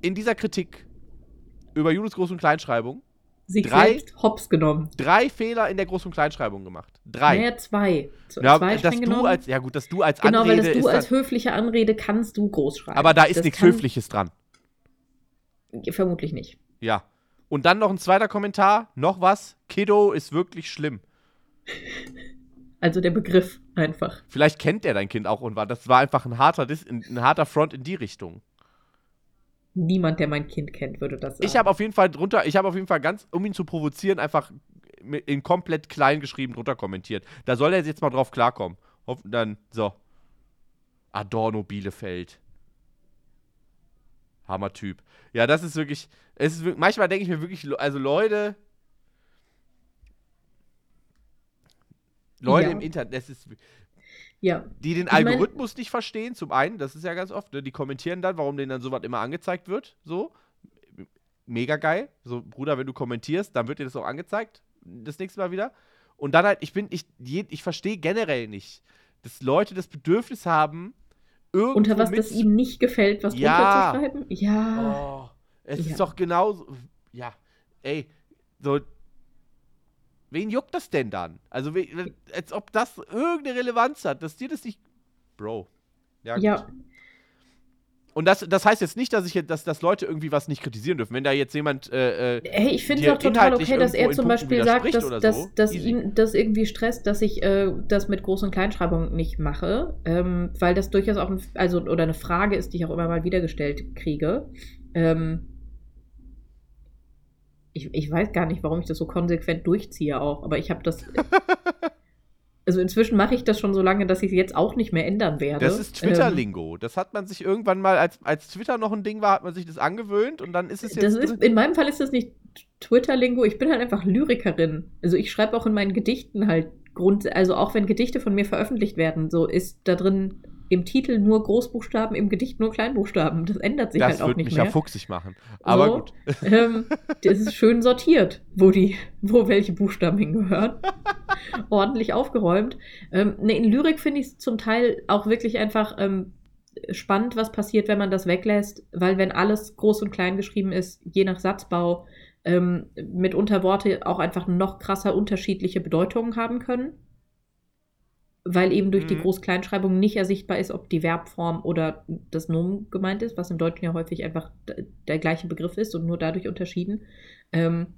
in dieser Kritik über Julis Groß- und Kleinschreibung sich drei, hops genommen. Drei Fehler in der Groß- und Kleinschreibung gemacht. Drei. Naja, zwei. Ja, zwei dass du als, ja gut, dass du als genau, Anrede. Genau, weil das du als höfliche Anrede kannst du groß schreiben. Aber da ist das nichts Höfliches dran. Vermutlich nicht. Ja. Und dann noch ein zweiter Kommentar, noch was, Kiddo ist wirklich schlimm. Also der Begriff einfach. Vielleicht kennt er dein Kind auch und war, das war einfach ein harter, ein harter Front in die Richtung. Niemand, der mein Kind kennt, würde das sagen. Ich habe auf jeden Fall drunter, ich habe auf jeden Fall ganz, um ihn zu provozieren, einfach in komplett klein geschrieben drunter kommentiert. Da soll er jetzt mal drauf klarkommen. Hoffen dann, so. Adorno Bielefeld. Hammer-Typ. Ja, das ist wirklich, es ist, manchmal denke ich mir wirklich, also Leute, Leute ja. im Internet, das ist, ja. Die den Algorithmus mein, nicht verstehen, zum einen, das ist ja ganz oft, ne? die kommentieren dann, warum denen dann sowas immer angezeigt wird. So. Mega geil. So, Bruder, wenn du kommentierst, dann wird dir das auch angezeigt. Das nächste Mal wieder. Und dann halt, ich bin, ich, ich verstehe generell nicht, dass Leute das Bedürfnis haben, irgendwo. Unter was das ihnen nicht gefällt, was ja. drunter zu schreiben. Ja. Oh, es ja. ist doch genauso. Ja. Ey, so, Wen juckt das denn dann? Also, als ob das irgendeine Relevanz hat, dass dir das nicht. Bro. Ja. Gut. ja. Und das, das heißt jetzt nicht, dass ich dass, dass Leute irgendwie was nicht kritisieren dürfen. Wenn da jetzt jemand. Äh, äh hey, ich finde es auch total okay, dass er zum Beispiel sagt, dass, so, dass, dass ihn das irgendwie stresst, dass ich äh, das mit Groß- und Kleinschreibung nicht mache. Ähm, weil das durchaus auch ein, also, oder eine Frage ist, die ich auch immer mal wieder gestellt kriege. Ähm, ich, ich weiß gar nicht, warum ich das so konsequent durchziehe auch, aber ich habe das. also inzwischen mache ich das schon so lange, dass ich es jetzt auch nicht mehr ändern werde. Das ist Twitter-Lingo. Ähm, das hat man sich irgendwann mal, als, als Twitter noch ein Ding war, hat man sich das angewöhnt und dann ist es jetzt. Ist, in meinem Fall ist das nicht Twitter-Lingo, ich bin halt einfach Lyrikerin. Also ich schreibe auch in meinen Gedichten halt Grund, also auch wenn Gedichte von mir veröffentlicht werden, so ist da drin im Titel nur Großbuchstaben, im Gedicht nur Kleinbuchstaben. Das ändert sich das halt auch nicht mehr. Das würde mich ja fuchsig machen. Aber so, gut. Ähm, das ist schön sortiert, wo, die, wo welche Buchstaben hingehören. Ordentlich aufgeräumt. Ähm, ne, in Lyrik finde ich es zum Teil auch wirklich einfach ähm, spannend, was passiert, wenn man das weglässt, weil wenn alles groß und klein geschrieben ist, je nach Satzbau, ähm, mitunter Worte auch einfach noch krasser unterschiedliche Bedeutungen haben können weil eben durch mhm. die Groß-Kleinschreibung nicht ersichtbar ist, ob die Verbform oder das Nomen gemeint ist, was im Deutschen ja häufig einfach der gleiche Begriff ist und nur dadurch unterschieden. Ähm,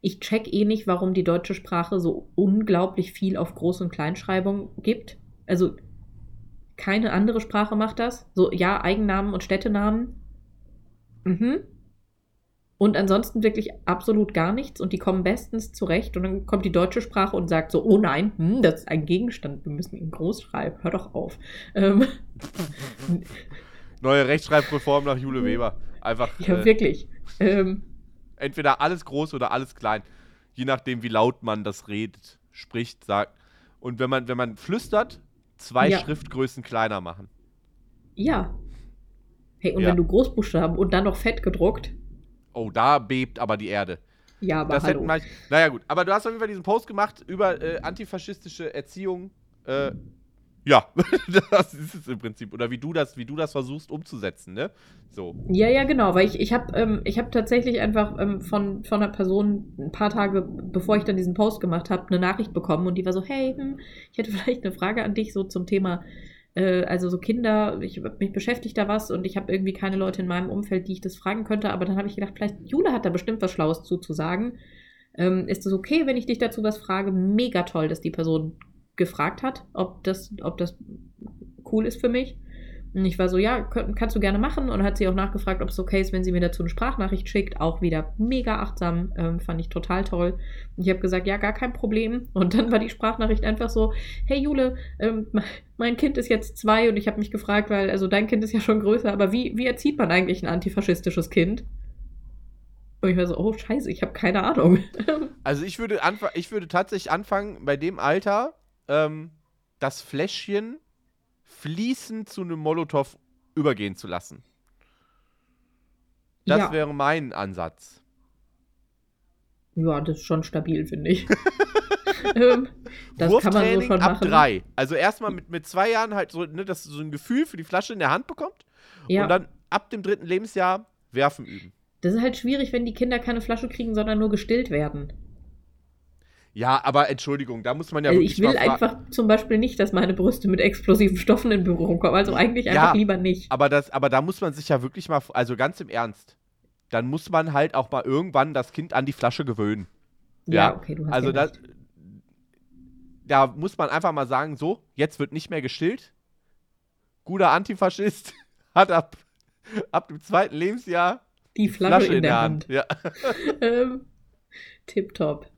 ich check eh nicht, warum die deutsche Sprache so unglaublich viel auf Groß- und Kleinschreibung gibt. Also keine andere Sprache macht das. So, ja, Eigennamen und Städtenamen. Mhm. Und ansonsten wirklich absolut gar nichts und die kommen bestens zurecht. Und dann kommt die deutsche Sprache und sagt so: Oh nein, hm, das ist ein Gegenstand, wir müssen ihn groß schreiben, hör doch auf. Ähm. Neue Rechtschreibreform nach Jule Weber. Einfach. Ja, äh, wirklich. Ähm. Entweder alles groß oder alles klein. Je nachdem, wie laut man das redet, spricht, sagt. Und wenn man, wenn man flüstert, zwei ja. Schriftgrößen kleiner machen. Ja. Hey, und ja. wenn du Großbuchstaben und dann noch fett gedruckt, Oh, da bebt aber die Erde. Ja, aber das hallo. Manch, naja, gut. Aber du hast auf jeden Fall diesen Post gemacht über äh, antifaschistische Erziehung. Äh, ja, das ist es im Prinzip. Oder wie du das, wie du das versuchst umzusetzen, ne? So. Ja, ja, genau. Weil ich, ich habe ähm, hab tatsächlich einfach ähm, von, von einer Person ein paar Tage, bevor ich dann diesen Post gemacht habe, eine Nachricht bekommen und die war so, hey, hm, ich hätte vielleicht eine Frage an dich so zum Thema äh, also so Kinder, ich, mich beschäftigt da was und ich habe irgendwie keine Leute in meinem Umfeld, die ich das fragen könnte, aber dann habe ich gedacht, vielleicht Jule hat da bestimmt was Schlaues zu, zu sagen. Ähm, ist es okay, wenn ich dich dazu was frage? Mega toll, dass die Person gefragt hat, ob das, ob das cool ist für mich. Und ich war so, ja, könnt, kannst du gerne machen. Und hat sie auch nachgefragt, ob es okay ist, wenn sie mir dazu eine Sprachnachricht schickt. Auch wieder mega achtsam, ähm, fand ich total toll. Und ich habe gesagt, ja, gar kein Problem. Und dann war die Sprachnachricht einfach so, hey Jule, ähm, mein Kind ist jetzt zwei und ich habe mich gefragt, weil, also dein Kind ist ja schon größer, aber wie, wie erzieht man eigentlich ein antifaschistisches Kind? Und ich war so, oh scheiße, ich habe keine Ahnung. Also ich würde, ich würde tatsächlich anfangen, bei dem Alter ähm, das Fläschchen fließend zu einem Molotow übergehen zu lassen. Das ja. wäre mein Ansatz. Ja, das ist schon stabil, finde ich. ähm, das kann man so schon ab machen. drei. Also erstmal mit, mit zwei Jahren halt so, ne, dass du so ein Gefühl für die Flasche in der Hand bekommt. Ja. Und dann ab dem dritten Lebensjahr werfen üben. Das ist halt schwierig, wenn die Kinder keine Flasche kriegen, sondern nur gestillt werden. Ja, aber Entschuldigung, da muss man ja also wirklich. Ich will einfach zum Beispiel nicht, dass meine Brüste mit explosiven Stoffen in Berührung kommen. Also eigentlich ja, einfach lieber nicht. Aber, das, aber da muss man sich ja wirklich mal, also ganz im Ernst, dann muss man halt auch mal irgendwann das Kind an die Flasche gewöhnen. Ja, ja okay, du hast Also ja das, da muss man einfach mal sagen, so, jetzt wird nicht mehr gestillt. Guter Antifaschist hat ab, ab dem zweiten Lebensjahr die Flasche, Flasche in, in, der Hand. Hand. Ja. ähm, Tipptopp.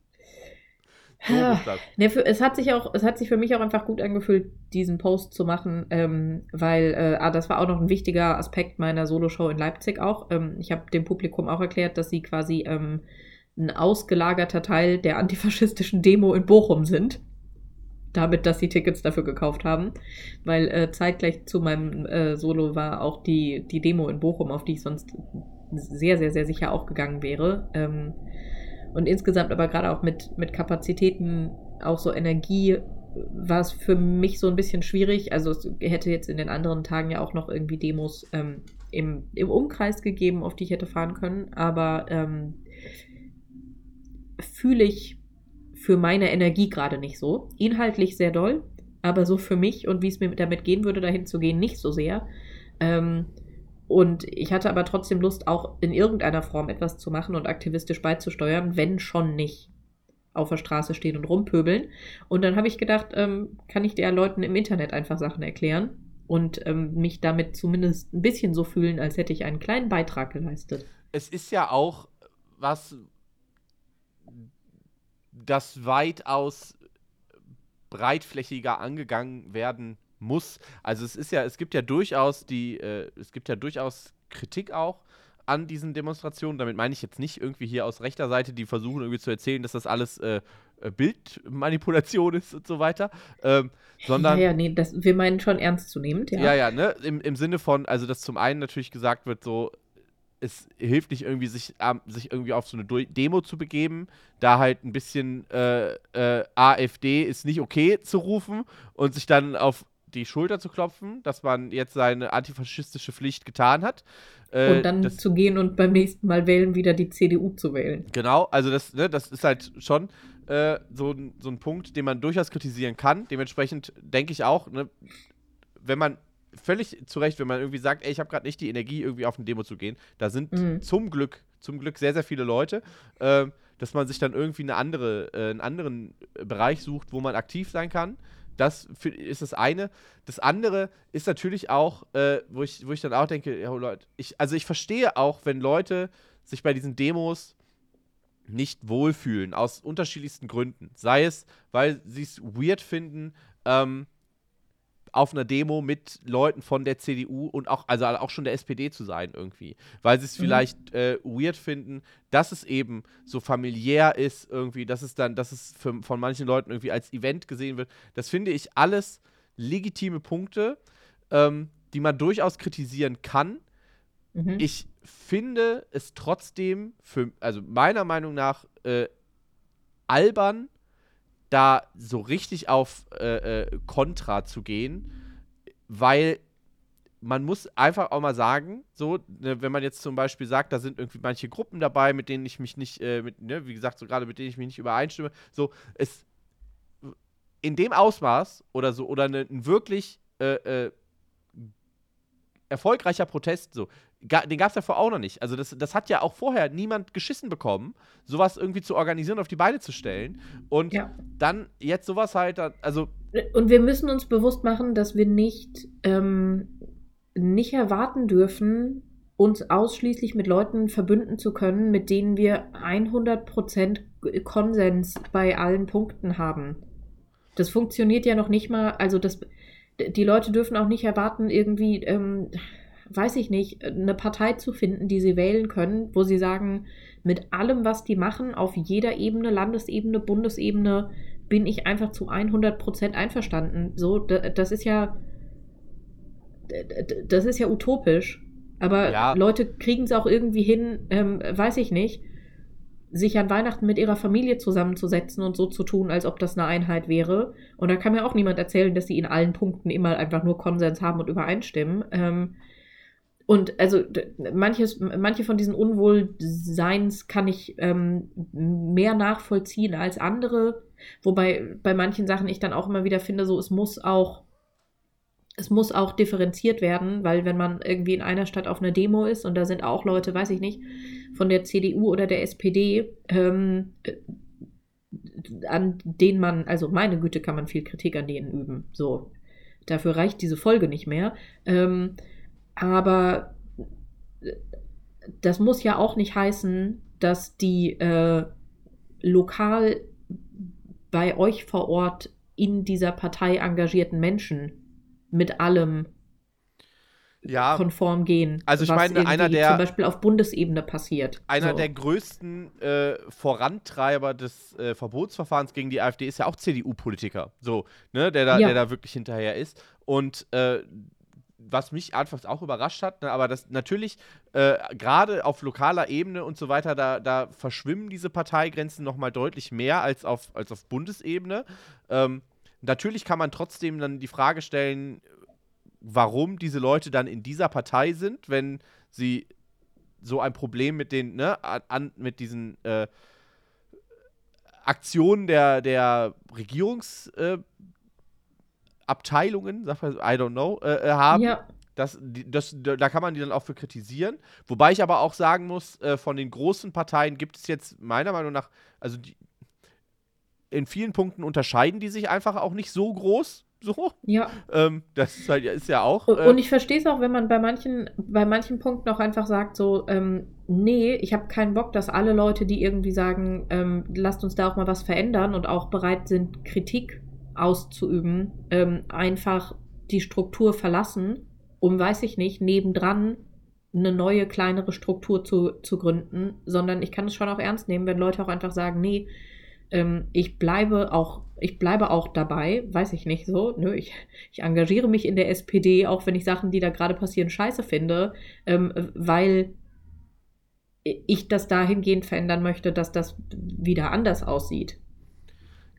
So ne, für, es hat sich auch, es hat sich für mich auch einfach gut angefühlt, diesen Post zu machen, ähm, weil äh, ah, das war auch noch ein wichtiger Aspekt meiner Soloshow in Leipzig auch. Ähm, ich habe dem Publikum auch erklärt, dass sie quasi ähm, ein ausgelagerter Teil der antifaschistischen Demo in Bochum sind. Damit, dass sie Tickets dafür gekauft haben. Weil äh, zeitgleich zu meinem äh, Solo war auch die, die Demo in Bochum, auf die ich sonst sehr, sehr, sehr sicher auch gegangen wäre. Ähm, und insgesamt aber gerade auch mit, mit Kapazitäten, auch so Energie, war es für mich so ein bisschen schwierig. Also es hätte jetzt in den anderen Tagen ja auch noch irgendwie Demos ähm, im, im Umkreis gegeben, auf die ich hätte fahren können. Aber ähm, fühle ich für meine Energie gerade nicht so. Inhaltlich sehr doll, aber so für mich und wie es mir damit gehen würde, dahin zu gehen, nicht so sehr. Ähm, und ich hatte aber trotzdem Lust, auch in irgendeiner Form etwas zu machen und aktivistisch beizusteuern, wenn schon nicht auf der Straße stehen und rumpöbeln. Und dann habe ich gedacht, ähm, kann ich der Leuten im Internet einfach Sachen erklären und ähm, mich damit zumindest ein bisschen so fühlen, als hätte ich einen kleinen Beitrag geleistet. Es ist ja auch was, das weitaus breitflächiger angegangen werden muss. Also es ist ja, es gibt ja durchaus die, äh, es gibt ja durchaus Kritik auch an diesen Demonstrationen. Damit meine ich jetzt nicht irgendwie hier aus rechter Seite, die versuchen irgendwie zu erzählen, dass das alles äh, äh Bildmanipulation ist und so weiter, ähm, sondern. Ja, ja, nee, das, wir meinen schon ernstzunehmend, ja. Ja, ja, ne, im, im Sinne von, also dass zum einen natürlich gesagt wird, so, es hilft nicht irgendwie, sich, ähm, sich irgendwie auf so eine Demo zu begeben, da halt ein bisschen äh, äh, AfD ist nicht okay zu rufen und sich dann auf die Schulter zu klopfen, dass man jetzt seine antifaschistische Pflicht getan hat. Äh, und dann das, zu gehen und beim nächsten Mal wählen, wieder die CDU zu wählen. Genau, also das, ne, das ist halt schon äh, so, so ein Punkt, den man durchaus kritisieren kann. Dementsprechend denke ich auch, ne, wenn man völlig zu Recht, wenn man irgendwie sagt, ey, ich habe gerade nicht die Energie, irgendwie auf eine Demo zu gehen, da sind mhm. zum Glück, zum Glück sehr, sehr viele Leute. Äh, dass man sich dann irgendwie eine andere, äh, einen anderen Bereich sucht, wo man aktiv sein kann. Das ist das eine. Das andere ist natürlich auch, äh, wo, ich, wo ich dann auch denke, ja, Leute, ich, also ich verstehe auch, wenn Leute sich bei diesen Demos nicht wohlfühlen, aus unterschiedlichsten Gründen. Sei es, weil sie es weird finden, ähm, auf einer Demo mit Leuten von der CDU und auch, also auch schon der SPD zu sein irgendwie. Weil sie es mhm. vielleicht äh, weird finden, dass es eben so familiär ist, irgendwie, dass es dann, dass es für, von manchen Leuten irgendwie als Event gesehen wird. Das finde ich alles legitime Punkte, ähm, die man durchaus kritisieren kann. Mhm. Ich finde es trotzdem, für, also meiner Meinung nach, äh, albern, da so richtig auf äh, äh, Kontra zu gehen, weil man muss einfach auch mal sagen, so, ne, wenn man jetzt zum Beispiel sagt, da sind irgendwie manche Gruppen dabei, mit denen ich mich nicht, äh, mit, ne, wie gesagt, so gerade mit denen ich mich nicht übereinstimme, so, es in dem Ausmaß oder so, oder ne, ein wirklich äh, äh, erfolgreicher Protest, so, den gab es ja vorher auch noch nicht. Also das, das hat ja auch vorher niemand geschissen bekommen, sowas irgendwie zu organisieren, auf die Beine zu stellen. Und ja. dann jetzt sowas halt, also. Und wir müssen uns bewusst machen, dass wir nicht, ähm, nicht erwarten dürfen, uns ausschließlich mit Leuten verbünden zu können, mit denen wir 100% Konsens bei allen Punkten haben. Das funktioniert ja noch nicht mal, also das, die Leute dürfen auch nicht erwarten, irgendwie, ähm, weiß ich nicht, eine Partei zu finden, die sie wählen können, wo sie sagen, mit allem, was die machen, auf jeder Ebene, Landesebene, Bundesebene, bin ich einfach zu 100 Prozent einverstanden. So, das ist ja, das ist ja utopisch. Aber ja. Leute kriegen es auch irgendwie hin, ähm, weiß ich nicht, sich an Weihnachten mit ihrer Familie zusammenzusetzen und so zu tun, als ob das eine Einheit wäre. Und da kann mir auch niemand erzählen, dass sie in allen Punkten immer einfach nur Konsens haben und übereinstimmen. Ähm, und also manches, manche von diesen Unwohlseins kann ich ähm, mehr nachvollziehen als andere. Wobei bei manchen Sachen ich dann auch immer wieder finde, so es muss auch, es muss auch differenziert werden, weil wenn man irgendwie in einer Stadt auf einer Demo ist und da sind auch Leute, weiß ich nicht, von der CDU oder der SPD, ähm, an denen man, also meine Güte, kann man viel Kritik an denen üben. So, dafür reicht diese Folge nicht mehr. Ähm, aber das muss ja auch nicht heißen, dass die äh, lokal bei euch vor Ort in dieser Partei engagierten Menschen mit allem ja, konform gehen. Also ich meine, einer der zum Beispiel auf Bundesebene passiert. Einer so. der größten äh, Vorantreiber des äh, Verbotsverfahrens gegen die AfD ist ja auch CDU-Politiker, so, ne, der da, ja. der da wirklich hinterher ist. Und äh, was mich anfangs auch überrascht hat, ne, aber das natürlich äh, gerade auf lokaler Ebene und so weiter, da, da verschwimmen diese Parteigrenzen noch mal deutlich mehr als auf, als auf Bundesebene. Ähm, natürlich kann man trotzdem dann die Frage stellen, warum diese Leute dann in dieser Partei sind, wenn sie so ein Problem mit den, ne, an, mit diesen äh, Aktionen der, der Regierungsabteilungen, äh, I don't know, äh, äh, haben. Ja. Das, das, da kann man die dann auch für kritisieren. Wobei ich aber auch sagen muss, äh, von den großen Parteien gibt es jetzt meiner Meinung nach, also die, in vielen Punkten unterscheiden die sich einfach auch nicht so groß. So. Ja. Ähm, das ist, halt, ist ja auch. Äh und ich verstehe es auch, wenn man bei manchen, bei manchen Punkten auch einfach sagt, so, ähm, nee, ich habe keinen Bock, dass alle Leute, die irgendwie sagen, ähm, lasst uns da auch mal was verändern und auch bereit sind, Kritik auszuüben, ähm, einfach die Struktur verlassen, um, weiß ich nicht, nebendran eine neue, kleinere Struktur zu, zu gründen, sondern ich kann es schon auch ernst nehmen, wenn Leute auch einfach sagen, nee, ähm, ich bleibe auch, ich bleibe auch dabei, weiß ich nicht so. Nö, ich, ich engagiere mich in der SPD, auch wenn ich Sachen, die da gerade passieren, scheiße finde, ähm, weil ich das dahingehend verändern möchte, dass das wieder anders aussieht.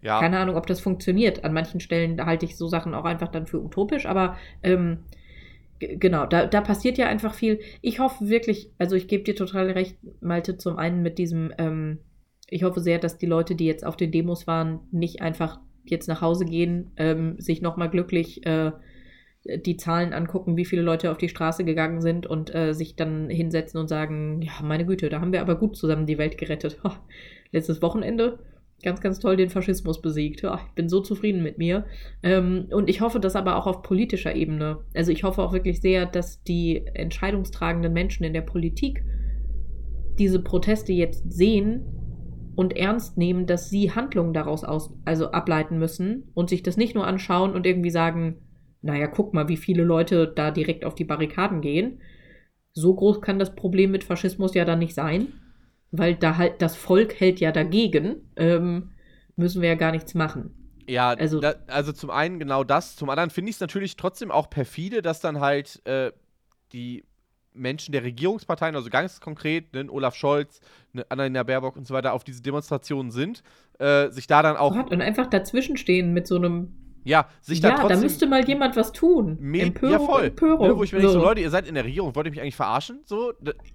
Ja. Keine Ahnung, ob das funktioniert. An manchen Stellen halte ich so Sachen auch einfach dann für utopisch, aber ähm, genau, da, da passiert ja einfach viel. Ich hoffe wirklich, also ich gebe dir total recht, Malte, zum einen mit diesem, ähm, ich hoffe sehr, dass die Leute, die jetzt auf den Demos waren, nicht einfach jetzt nach Hause gehen, ähm, sich nochmal glücklich äh, die Zahlen angucken, wie viele Leute auf die Straße gegangen sind und äh, sich dann hinsetzen und sagen, ja, meine Güte, da haben wir aber gut zusammen die Welt gerettet. Letztes Wochenende ganz, ganz toll den Faschismus besiegt. Ja, ich bin so zufrieden mit mir. Ähm, und ich hoffe das aber auch auf politischer Ebene. Also ich hoffe auch wirklich sehr, dass die entscheidungstragenden Menschen in der Politik diese Proteste jetzt sehen und ernst nehmen, dass sie Handlungen daraus aus, also ableiten müssen und sich das nicht nur anschauen und irgendwie sagen, naja, guck mal, wie viele Leute da direkt auf die Barrikaden gehen. So groß kann das Problem mit Faschismus ja dann nicht sein, weil da halt das Volk hält ja dagegen, ähm, müssen wir ja gar nichts machen. Ja, also, da, also zum einen genau das, zum anderen finde ich es natürlich trotzdem auch perfide, dass dann halt äh, die Menschen der Regierungsparteien, also ganz konkret, ne, Olaf Scholz, ne, Annalena Baerbock und so weiter, auf diese Demonstrationen sind, äh, sich da dann auch. Und einfach dazwischen stehen mit so einem. Ja, sich da ja, trotzdem. da müsste mal jemand was tun. Empörung, ja, voll. Empörung. Ne, wo ich mir so. denke, so Leute, ihr seid in der Regierung, wollt ihr mich eigentlich verarschen? So,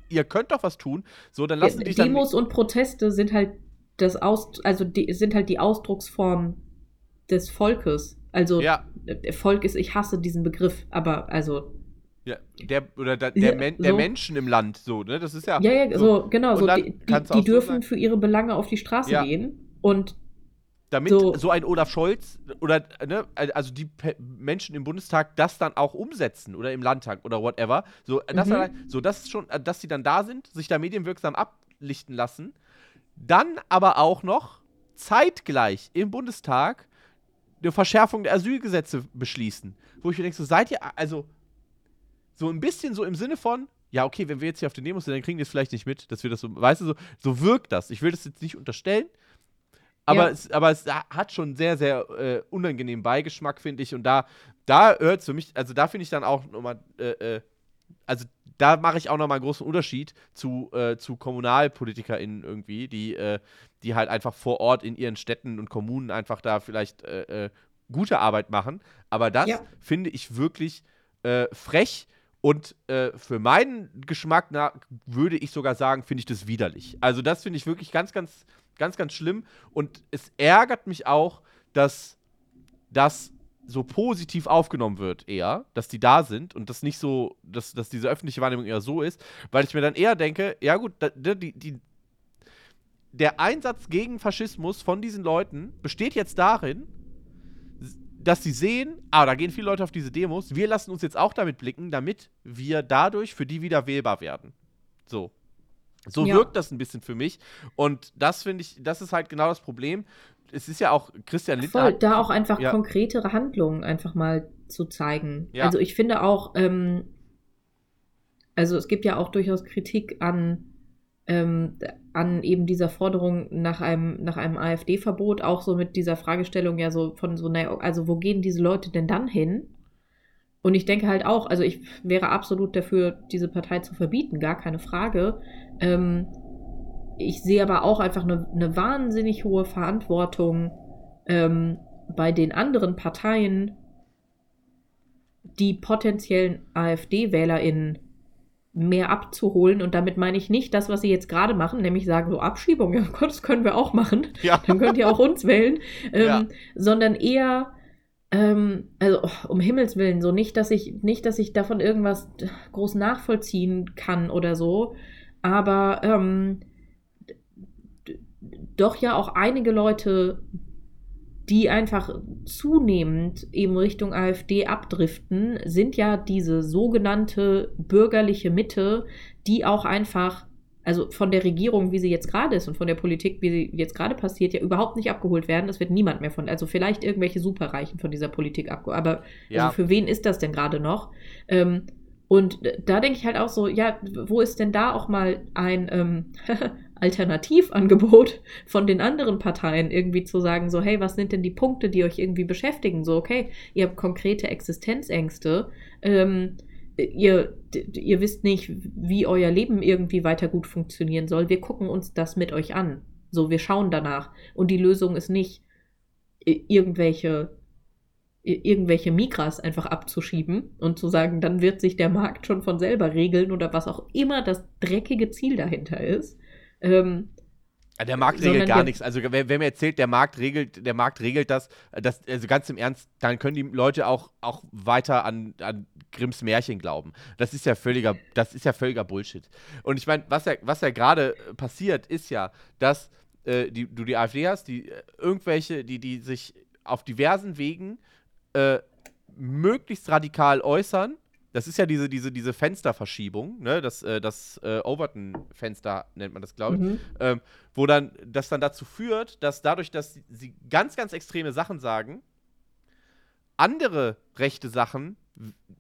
ihr könnt doch was tun. So, dann lassen ja, die Demos und Proteste sind halt das Aus, also die, sind halt die Ausdrucksform des Volkes. Also ja. Volk ist, ich hasse diesen Begriff, aber also ja, der oder der, der, Men so. der, Menschen im Land, so, ne? Das ist ja. Ja, ja, so, so genau. So, die, die, dürfen so für ihre Belange auf die Straße ja. gehen und. Damit so. so ein Olaf Scholz oder, ne, also die Pe Menschen im Bundestag das dann auch umsetzen oder im Landtag oder whatever. So, das, mhm. allein, so, das schon, äh, dass sie dann da sind, sich da medienwirksam ablichten lassen. Dann aber auch noch zeitgleich im Bundestag eine Verschärfung der Asylgesetze beschließen. Wo ich mir denke, so seid ihr, also so ein bisschen so im Sinne von, ja, okay, wenn wir jetzt hier auf den Demos sind, dann kriegen die es vielleicht nicht mit, dass wir das so, weißt du, so, so wirkt das. Ich will das jetzt nicht unterstellen, aber, ja. es, aber es hat schon sehr, sehr äh, unangenehmen Beigeschmack, finde ich. Und da, da hört es für mich, also da finde ich dann auch nochmal, äh, äh, also da mache ich auch nochmal einen großen Unterschied zu, äh, zu KommunalpolitikerInnen irgendwie, die, äh, die halt einfach vor Ort in ihren Städten und Kommunen einfach da vielleicht äh, gute Arbeit machen. Aber das ja. finde ich wirklich frech und äh, für meinen Geschmack nach würde ich sogar sagen, finde ich das widerlich. Also das finde ich wirklich ganz, ganz, ganz, ganz schlimm. Und es ärgert mich auch, dass das so positiv aufgenommen wird, eher, dass die da sind und das nicht so, dass, dass diese öffentliche Wahrnehmung eher so ist, weil ich mir dann eher denke, ja gut, da, die, die, der Einsatz gegen Faschismus von diesen Leuten besteht jetzt darin, dass sie sehen, ah, da gehen viele Leute auf diese Demos, wir lassen uns jetzt auch damit blicken, damit wir dadurch für die wieder wählbar werden. So. So ja. wirkt das ein bisschen für mich. Und das finde ich, das ist halt genau das Problem. Es ist ja auch Christian Lindner. Voll, da auch einfach ja. konkretere Handlungen einfach mal zu zeigen. Ja. Also ich finde auch, ähm, also es gibt ja auch durchaus Kritik an, ähm, an eben dieser Forderung nach einem, nach einem AfD-Verbot, auch so mit dieser Fragestellung ja so von so, naja, also wo gehen diese Leute denn dann hin? Und ich denke halt auch, also ich wäre absolut dafür, diese Partei zu verbieten, gar keine Frage. Ähm, ich sehe aber auch einfach eine, eine wahnsinnig hohe Verantwortung ähm, bei den anderen Parteien, die potenziellen AfD-WählerInnen mehr abzuholen. Und damit meine ich nicht das, was sie jetzt gerade machen, nämlich sagen, so Abschiebung, ja Gott, das können wir auch machen. Ja. Dann könnt ihr auch uns wählen. Ähm, ja. Sondern eher ähm, also oh, um Himmels Willen, so nicht, dass ich, nicht, dass ich davon irgendwas groß nachvollziehen kann oder so, aber ähm, doch ja auch einige Leute, die einfach zunehmend eben Richtung AfD abdriften, sind ja diese sogenannte bürgerliche Mitte, die auch einfach also von der Regierung, wie sie jetzt gerade ist und von der Politik, wie sie jetzt gerade passiert, ja überhaupt nicht abgeholt werden. Es wird niemand mehr von, also vielleicht irgendwelche Superreichen von dieser Politik abgeholt. Aber ja. also für wen ist das denn gerade noch? Ähm, und da denke ich halt auch so, ja, wo ist denn da auch mal ein ähm, Alternativangebot von den anderen Parteien, irgendwie zu sagen, so, hey, was sind denn die Punkte, die euch irgendwie beschäftigen? So, okay, ihr habt konkrete Existenzängste. Ähm, ihr, ihr wisst nicht, wie euer Leben irgendwie weiter gut funktionieren soll. Wir gucken uns das mit euch an. So, wir schauen danach. Und die Lösung ist nicht, irgendwelche, irgendwelche Migras einfach abzuschieben und zu sagen, dann wird sich der Markt schon von selber regeln oder was auch immer das dreckige Ziel dahinter ist. Ähm, der Markt regelt gar nichts. Also wer, wer, mir erzählt, der Markt regelt, der Markt regelt das, das, also ganz im Ernst, dann können die Leute auch, auch weiter an, an Grimms Märchen glauben. Das ist ja völliger, das ist ja völliger Bullshit. Und ich meine, was ja, was ja gerade passiert, ist ja, dass äh, die, du die AfD hast, die äh, irgendwelche, die, die sich auf diversen Wegen äh, möglichst radikal äußern das ist ja diese, diese, diese Fensterverschiebung, ne? Das, äh, das äh, Overton-Fenster nennt man das, glaube ich. Mhm. Ähm, wo dann das dann dazu führt, dass dadurch, dass sie ganz, ganz extreme Sachen sagen, andere rechte Sachen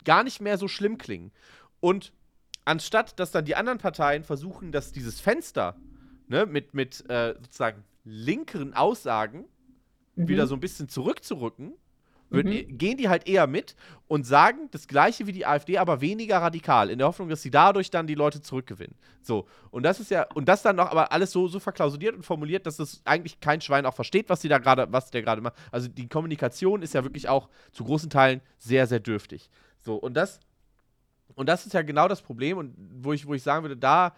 gar nicht mehr so schlimm klingen. Und anstatt dass dann die anderen Parteien versuchen, dass dieses Fenster ne, mit, mit äh, sozusagen linkeren Aussagen mhm. wieder so ein bisschen zurückzurücken, mhm. gehen die halt eher mit und sagen das Gleiche wie die AfD, aber weniger radikal, in der Hoffnung, dass sie dadurch dann die Leute zurückgewinnen. So. Und das ist ja, und das dann noch aber alles so, so verklausuliert und formuliert, dass das eigentlich kein Schwein auch versteht, was sie da gerade, was der gerade macht. Also die Kommunikation ist ja wirklich auch zu großen Teilen sehr, sehr dürftig. So, und das, und das ist ja genau das Problem, und wo ich, wo ich sagen würde, da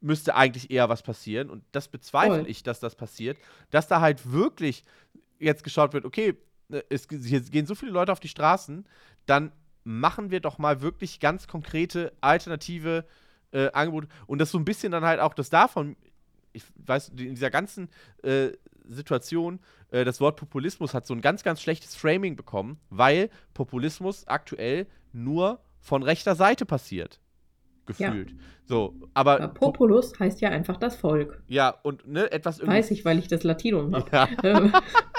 müsste eigentlich eher was passieren. Und das bezweifle Voll. ich, dass das passiert, dass da halt wirklich jetzt geschaut wird, okay, es, hier gehen so viele Leute auf die Straßen, dann machen wir doch mal wirklich ganz konkrete alternative äh, Angebote und das so ein bisschen dann halt auch das davon, ich weiß, in dieser ganzen äh, Situation, äh, das Wort Populismus hat so ein ganz, ganz schlechtes Framing bekommen, weil Populismus aktuell nur von rechter Seite passiert. Gefühlt. Ja. So, aber. aber Populus heißt ja einfach das Volk. Ja, und ne, etwas Weiß ich, weil ich das Latinum habe. Ja.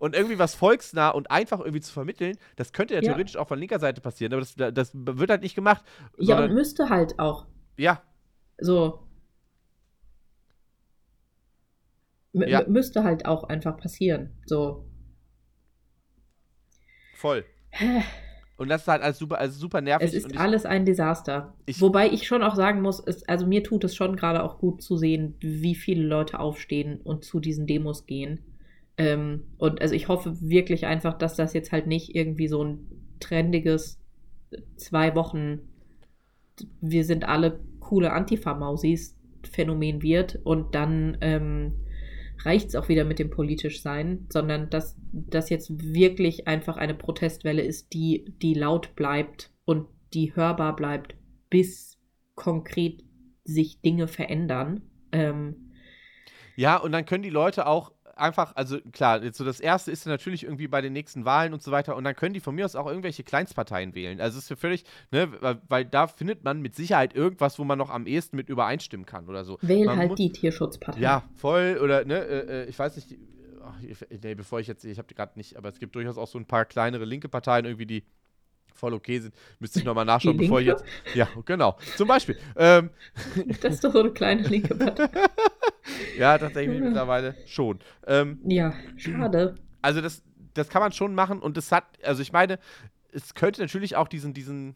Und irgendwie was volksnah und einfach irgendwie zu vermitteln, das könnte ja, ja. theoretisch auch von linker Seite passieren, aber das, das wird halt nicht gemacht. Ja, und müsste halt auch. Ja. So. M ja. Müsste halt auch einfach passieren. So. Voll. Und das ist halt alles super, also super nervig. Es ist ich, alles ein Desaster. Ich, Wobei ich schon auch sagen muss, es, also mir tut es schon gerade auch gut zu sehen, wie viele Leute aufstehen und zu diesen Demos gehen. Ähm, und also ich hoffe wirklich einfach, dass das jetzt halt nicht irgendwie so ein trendiges zwei Wochen, wir sind alle coole Antifa-Mausis Phänomen wird und dann ähm, reicht es auch wieder mit dem politisch sein, sondern dass das jetzt wirklich einfach eine Protestwelle ist, die, die laut bleibt und die hörbar bleibt, bis konkret sich Dinge verändern. Ähm, ja, und dann können die Leute auch einfach, also klar, so das erste ist natürlich irgendwie bei den nächsten Wahlen und so weiter und dann können die von mir aus auch irgendwelche Kleinstparteien wählen. Also es ist für völlig, ne, weil, da findet man mit Sicherheit irgendwas, wo man noch am ehesten mit übereinstimmen kann oder so. Wähl man halt die Tierschutzpartei. Ja, voll oder ne, äh, äh ich weiß nicht, ach, nee, bevor ich jetzt, ich habe gerade nicht, aber es gibt durchaus auch so ein paar kleinere linke Parteien irgendwie, die voll okay sind. Müsste ich nochmal nachschauen, bevor ich jetzt. Ja, genau. Zum Beispiel. Ähm, das ist doch so eine kleine linke Partei. ja, tatsächlich mittlerweile schon. Ähm, ja, schade. Also das, das kann man schon machen und das hat, also ich meine, es könnte natürlich auch diesen, diesen,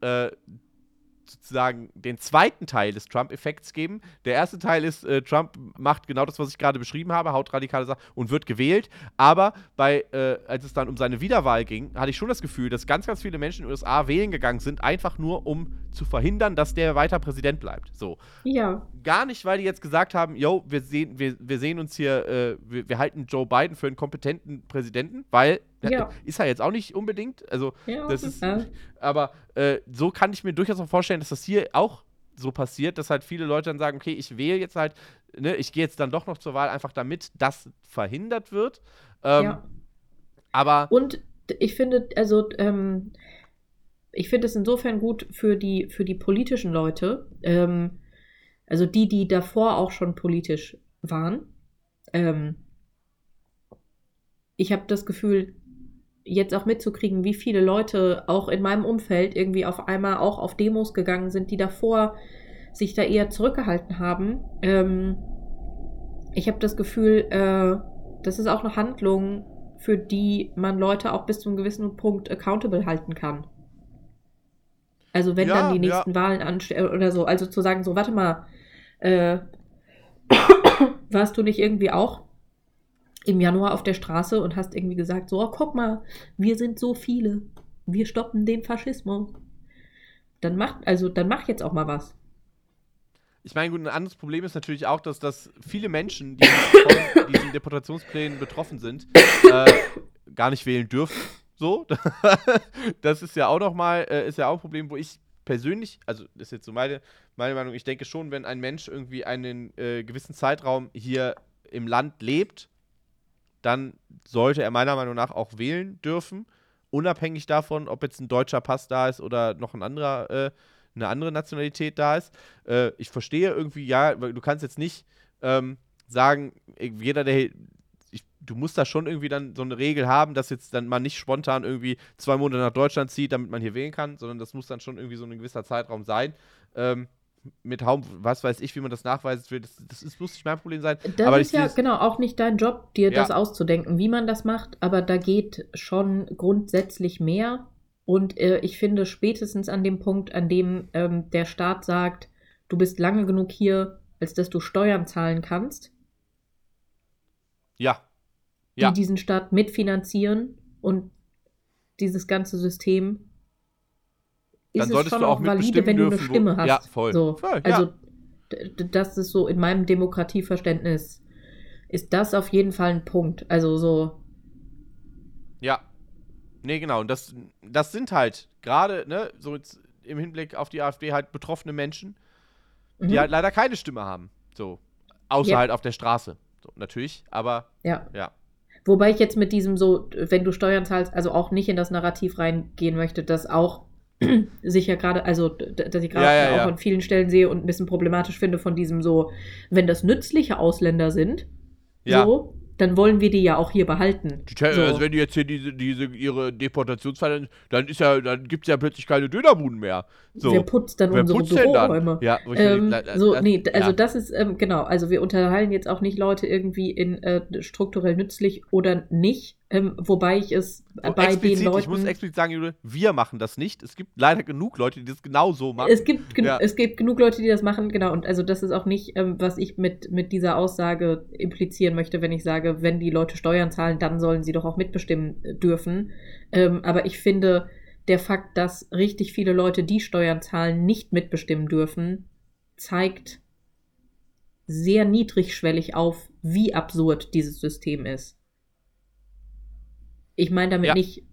äh, sozusagen den zweiten Teil des Trump-Effekts geben. Der erste Teil ist, äh, Trump macht genau das, was ich gerade beschrieben habe, haut radikale Sachen und wird gewählt. Aber bei, äh, als es dann um seine Wiederwahl ging, hatte ich schon das Gefühl, dass ganz, ganz viele Menschen in den USA wählen gegangen sind, einfach nur, um zu verhindern, dass der weiter Präsident bleibt. So. Ja. Gar nicht, weil die jetzt gesagt haben, yo, wir sehen, wir, wir sehen uns hier, äh, wir, wir halten Joe Biden für einen kompetenten Präsidenten, weil ja. Ist er jetzt auch nicht unbedingt. Also, ja, das ist. Ja. Aber äh, so kann ich mir durchaus auch vorstellen, dass das hier auch so passiert, dass halt viele Leute dann sagen, okay, ich wähle jetzt halt, ne, ich gehe jetzt dann doch noch zur Wahl, einfach damit das verhindert wird. Ähm, ja. Aber. Und ich finde, also, ähm, ich finde es insofern gut für die, für die politischen Leute, ähm, also die, die davor auch schon politisch waren. Ähm, ich habe das Gefühl, jetzt auch mitzukriegen, wie viele Leute auch in meinem Umfeld irgendwie auf einmal auch auf Demos gegangen sind, die davor sich da eher zurückgehalten haben. Ähm, ich habe das Gefühl, äh, das ist auch eine Handlung, für die man Leute auch bis zu einem gewissen Punkt accountable halten kann. Also wenn ja, dann die nächsten ja. Wahlen anstehen oder so, also zu sagen, so, warte mal, äh, warst du nicht irgendwie auch im Januar auf der Straße und hast irgendwie gesagt, so, oh, guck mal, wir sind so viele, wir stoppen den Faschismus. Dann mach, also dann mach jetzt auch mal was. Ich meine, gut, ein anderes Problem ist natürlich auch, dass, dass viele Menschen, die von diesen Deportationsplänen betroffen sind, äh, gar nicht wählen dürfen. So, das ist ja auch noch mal, äh, ist ja auch ein Problem, wo ich persönlich, also das ist jetzt so meine, meine Meinung, ich denke schon, wenn ein Mensch irgendwie einen äh, gewissen Zeitraum hier im Land lebt dann sollte er meiner Meinung nach auch wählen dürfen, unabhängig davon, ob jetzt ein deutscher Pass da ist oder noch ein anderer, äh, eine andere Nationalität da ist. Äh, ich verstehe irgendwie, ja, du kannst jetzt nicht ähm, sagen, jeder, der du musst da schon irgendwie dann so eine Regel haben, dass jetzt dann man nicht spontan irgendwie zwei Monate nach Deutschland zieht, damit man hier wählen kann, sondern das muss dann schon irgendwie so ein gewisser Zeitraum sein. Ähm, mit Haum, was weiß ich, wie man das nachweisen will, das, das ist, muss nicht mein Problem sein. Das aber ist ja genau auch nicht dein Job, dir ja. das auszudenken, wie man das macht, aber da geht schon grundsätzlich mehr. Und äh, ich finde spätestens an dem Punkt, an dem ähm, der Staat sagt, du bist lange genug hier, als dass du Steuern zahlen kannst. Ja. Ja. Die diesen Staat mitfinanzieren und dieses ganze System dann solltest du auch, auch valide, wenn dürfen, du eine Stimme wo, hast. Ja, voll. So. voll also, das ist so in meinem Demokratieverständnis, ist das auf jeden Fall ein Punkt. Also so. Ja. Nee, genau. Und das, das sind halt gerade, ne, so jetzt im Hinblick auf die AfD halt betroffene Menschen, die mhm. halt leider keine Stimme haben. So. Außer yep. halt auf der Straße. So, natürlich, aber ja. ja. Wobei ich jetzt mit diesem so, wenn du Steuern zahlst, also auch nicht in das Narrativ reingehen möchte, dass auch sicher gerade, also dass ich gerade ja, ja, auch ja. an vielen Stellen sehe und ein bisschen problematisch finde von diesem so, wenn das nützliche Ausländer sind, so, dann wollen wir die ja auch hier behalten. Die, so. Also wenn die jetzt hier diese, diese ihre Deportationsfälle, dann ist ja, dann gibt es ja plötzlich keine Dönerbuden mehr. So. Wer putzt dann Wer unsere putzt Büroräume? Ja, ähm, so, nee, also ja. das ist, ähm, genau, also wir unterteilen jetzt auch nicht Leute irgendwie in äh, strukturell nützlich oder nicht, ähm, wobei ich es so bei den Leuten. Ich muss explizit sagen, Jude, wir machen das nicht. Es gibt leider genug Leute, die das genau so machen. Es gibt, gen ja. es gibt genug Leute, die das machen, genau. Und also das ist auch nicht, ähm, was ich mit, mit dieser Aussage implizieren möchte, wenn ich sage, wenn die Leute Steuern zahlen, dann sollen sie doch auch mitbestimmen äh, dürfen. Ähm, aber ich finde, der Fakt, dass richtig viele Leute, die Steuern zahlen, nicht mitbestimmen dürfen, zeigt sehr niedrigschwellig auf, wie absurd dieses System ist. Ich meine damit ja. nicht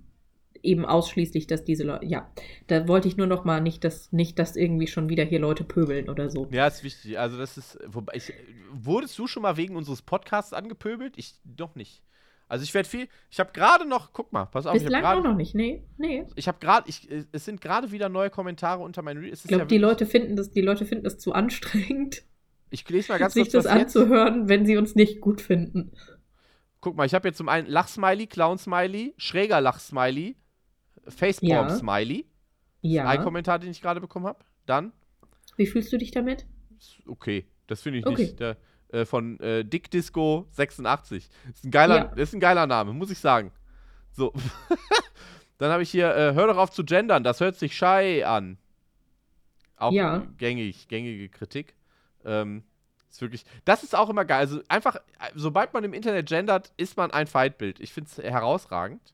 eben ausschließlich, dass diese Leute, ja, da wollte ich nur noch mal nicht, dass nicht, dass irgendwie schon wieder hier Leute pöbeln oder so. Ja, ist wichtig. Also das ist, wobei ich, wurdest du schon mal wegen unseres Podcasts angepöbelt? Ich noch nicht. Also ich werde viel, ich habe gerade noch, guck mal, pass auf. Bislang grad, auch noch nicht, nee, nee. Ich habe gerade, es sind gerade wieder neue Kommentare unter meinen Reels. Ich glaube, ja die Leute finden das, die Leute finden das zu anstrengend. Ich lese mal ganz sich kurz, das anzuhören, jetzt. wenn sie uns nicht gut finden. Guck mal, ich habe jetzt zum einen Lachsmiley, Clown-Smiley, schräger Lachsmiley, Facepalm-Smiley. Ja. Ein Kommentar, den ich gerade bekommen habe. Dann. Wie fühlst du dich damit? Okay, das finde ich okay. nicht. Der, äh, von äh, Dick Disco 86. Ist ein geiler, ja. ist ein geiler Name, muss ich sagen. So. Dann habe ich hier, äh, hör doch auf zu gendern, das hört sich schei an. Auch ja. gängig, gängige Kritik. Ähm, ist wirklich, das ist auch immer geil. Also einfach, sobald man im Internet gendert, ist man ein Feindbild. Ich finde es herausragend.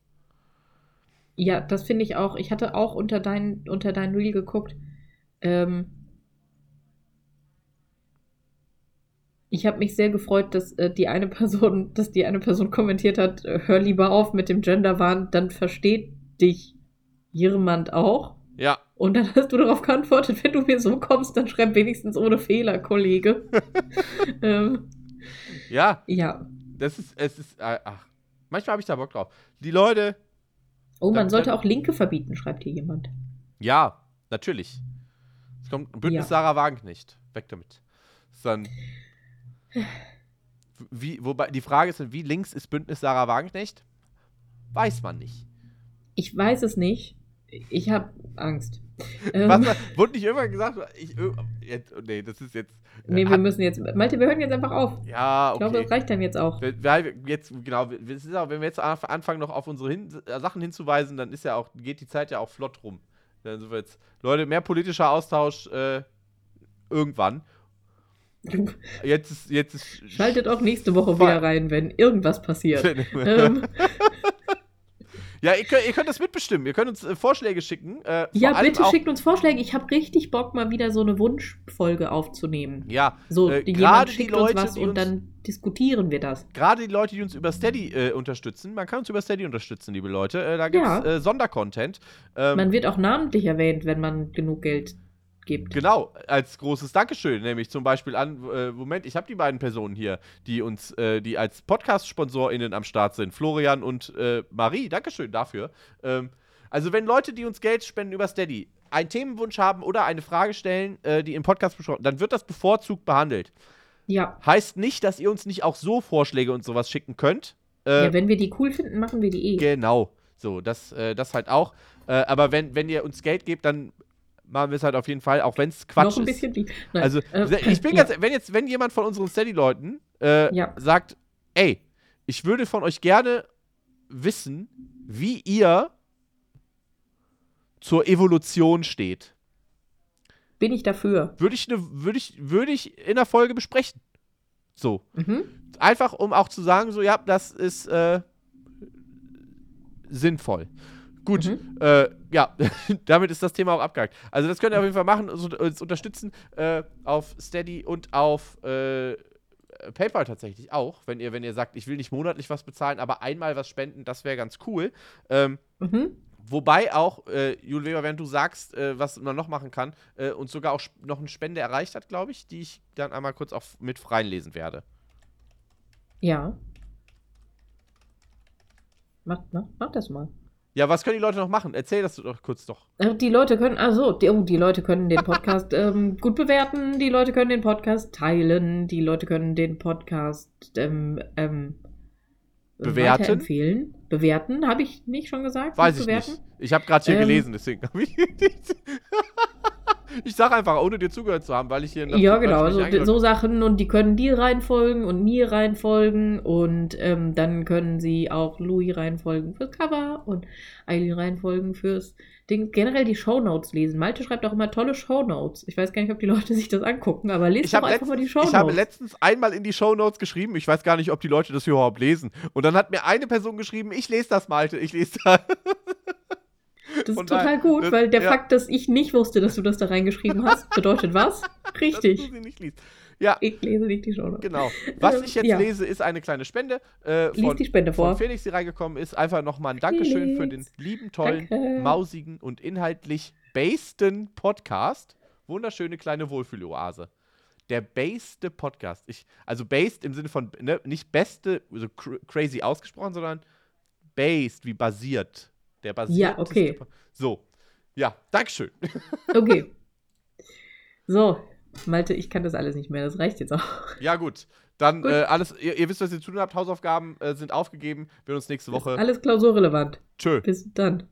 Ja, das finde ich auch. Ich hatte auch unter dein, unter dein Reel geguckt. Ähm, ich habe mich sehr gefreut, dass äh, die eine Person, dass die eine Person kommentiert hat, äh, hör lieber auf mit dem Genderwahn, dann versteht dich jemand auch. Ja. Und dann hast du darauf geantwortet, wenn du mir so kommst, dann schreib wenigstens ohne Fehler, Kollege. ähm, ja. Ja. Das ist, es ist, äh, ach, manchmal habe ich da Bock drauf. Die Leute. Oh, man sollte auch Linke verbieten, schreibt hier jemand. Ja, natürlich. Es kommt Bündnis ja. Sarah Wagenknecht. Weg damit. Dann wie, wobei die Frage ist, wie links ist Bündnis Sarah Wagenknecht? Weiß man nicht. Ich weiß es nicht. Ich habe Angst. Was, ähm, wurde nicht irgendwann gesagt? Ich, jetzt, nee, das ist jetzt. Nee, wir müssen jetzt. Malte, wir hören jetzt einfach auf. Ja, okay. Ich glaube, das reicht dann jetzt auch. Wir, jetzt, genau, auch, wenn wir jetzt anfangen, noch auf unsere hin, äh, Sachen hinzuweisen, dann ist ja auch, geht die Zeit ja auch flott rum. Dann sind wir jetzt, Leute, mehr politischer Austausch äh, irgendwann. Jetzt ist, jetzt ist Schaltet auch nächste Woche wieder rein, wenn irgendwas passiert. ähm. Ja, ihr könnt, ihr könnt, das mitbestimmen. Ihr könnt uns äh, Vorschläge schicken. Äh, ja, bitte schickt uns Vorschläge. Ich habe richtig Bock, mal wieder so eine Wunschfolge aufzunehmen. Ja, so äh, die jemand schickt die Leute, uns was und uns, dann diskutieren wir das. Gerade die Leute, die uns über Steady äh, unterstützen. Man kann uns über Steady unterstützen, liebe Leute. Äh, da gibt es ja. Äh, Sondercontent. Ähm, man wird auch namentlich erwähnt, wenn man genug Geld gibt. Genau, als großes Dankeschön, nämlich zum Beispiel an, äh, Moment, ich habe die beiden Personen hier, die uns, äh, die als Podcast-SponsorInnen am Start sind, Florian und äh, Marie, Dankeschön dafür. Ähm, also wenn Leute, die uns Geld spenden über Steady, einen Themenwunsch haben oder eine Frage stellen, äh, die im Podcast besprochen, dann wird das bevorzugt behandelt. Ja. Heißt nicht, dass ihr uns nicht auch so Vorschläge und sowas schicken könnt. Äh, ja, wenn wir die cool finden, machen wir die eh. Genau. So, das, äh, das halt auch. aber wenn, wenn ihr uns Geld gebt, dann machen wir es halt auf jeden Fall, auch wenn es Quatsch Noch ein bisschen ist. Nein. Also, äh, ich bin ja. ganz, wenn jetzt, wenn jemand von unseren Steady-Leuten äh, ja. sagt, ey, ich würde von euch gerne wissen, wie ihr zur Evolution steht. Bin ich dafür. Würde ich, ne, würde ich, würde ich in der Folge besprechen. So. Mhm. Einfach, um auch zu sagen, so, ja, das ist äh, sinnvoll. Gut, mhm. äh, ja, damit ist das Thema auch abgehakt. Also das könnt ihr auf jeden Fall machen, uns unterstützen äh, auf Steady und auf äh, PayPal tatsächlich auch, wenn ihr, wenn ihr sagt, ich will nicht monatlich was bezahlen, aber einmal was spenden, das wäre ganz cool. Ähm, mhm. Wobei auch, äh, Jule Weber, während du sagst, äh, was man noch machen kann, äh, uns sogar auch noch eine Spende erreicht hat, glaube ich, die ich dann einmal kurz auch mit reinlesen werde. Ja. Mach, mach, mach das mal. Ja, was können die Leute noch machen? Erzähl das doch kurz doch. Äh, die Leute können, also, die, oh, die Leute können den Podcast ähm, gut bewerten, die Leute können den Podcast teilen, die Leute können den Podcast ähm, ähm, bewerten. empfehlen. Bewerten, habe ich nicht schon gesagt? Weiß ich bewerten? nicht. Ich habe gerade hier ähm, gelesen, deswegen habe ich nicht. Ich sage einfach, ohne dir zugehört zu haben, weil ich hier. Ja, genau, so, so, Sachen und die können dir reinfolgen und mir reinfolgen und ähm, dann können sie auch Louis reinfolgen fürs Cover und Eileen reinfolgen fürs Ding. Generell die Shownotes lesen. Malte schreibt auch immer tolle Shownotes. Ich weiß gar nicht, ob die Leute sich das angucken, aber lest doch einfach mal die Shownotes. Ich habe letztens einmal in die Shownotes geschrieben, ich weiß gar nicht, ob die Leute das überhaupt lesen. Und dann hat mir eine Person geschrieben, ich lese das, Malte, ich lese das. Das ist total gut, das, weil der ja. Fakt, dass ich nicht wusste, dass du das da reingeschrieben hast, bedeutet was? Richtig. Ja. Ich lese nicht die Show. Genau. Was ähm, ich jetzt ja. lese, ist eine kleine Spende. Äh, von, Lies die Spende vor. Von Felix, die reingekommen ist. Einfach nochmal ein Dankeschön Felix. für den lieben, tollen, Danke. mausigen und inhaltlich basten Podcast. Wunderschöne kleine Wohlfühloase. Der baste Podcast. Ich, also based im Sinne von ne, nicht beste, so cr crazy ausgesprochen, sondern based, wie basiert. Der basiert. Ja, okay. So. Ja, Dankeschön. Okay. So, Malte, ich kann das alles nicht mehr. Das reicht jetzt auch. Ja, gut. Dann gut. Äh, alles, ihr, ihr, wisst, was ihr zu tun habt. Hausaufgaben äh, sind aufgegeben. Wir sehen uns nächste Woche. Alles klausurrelevant. Tschö. Bis dann.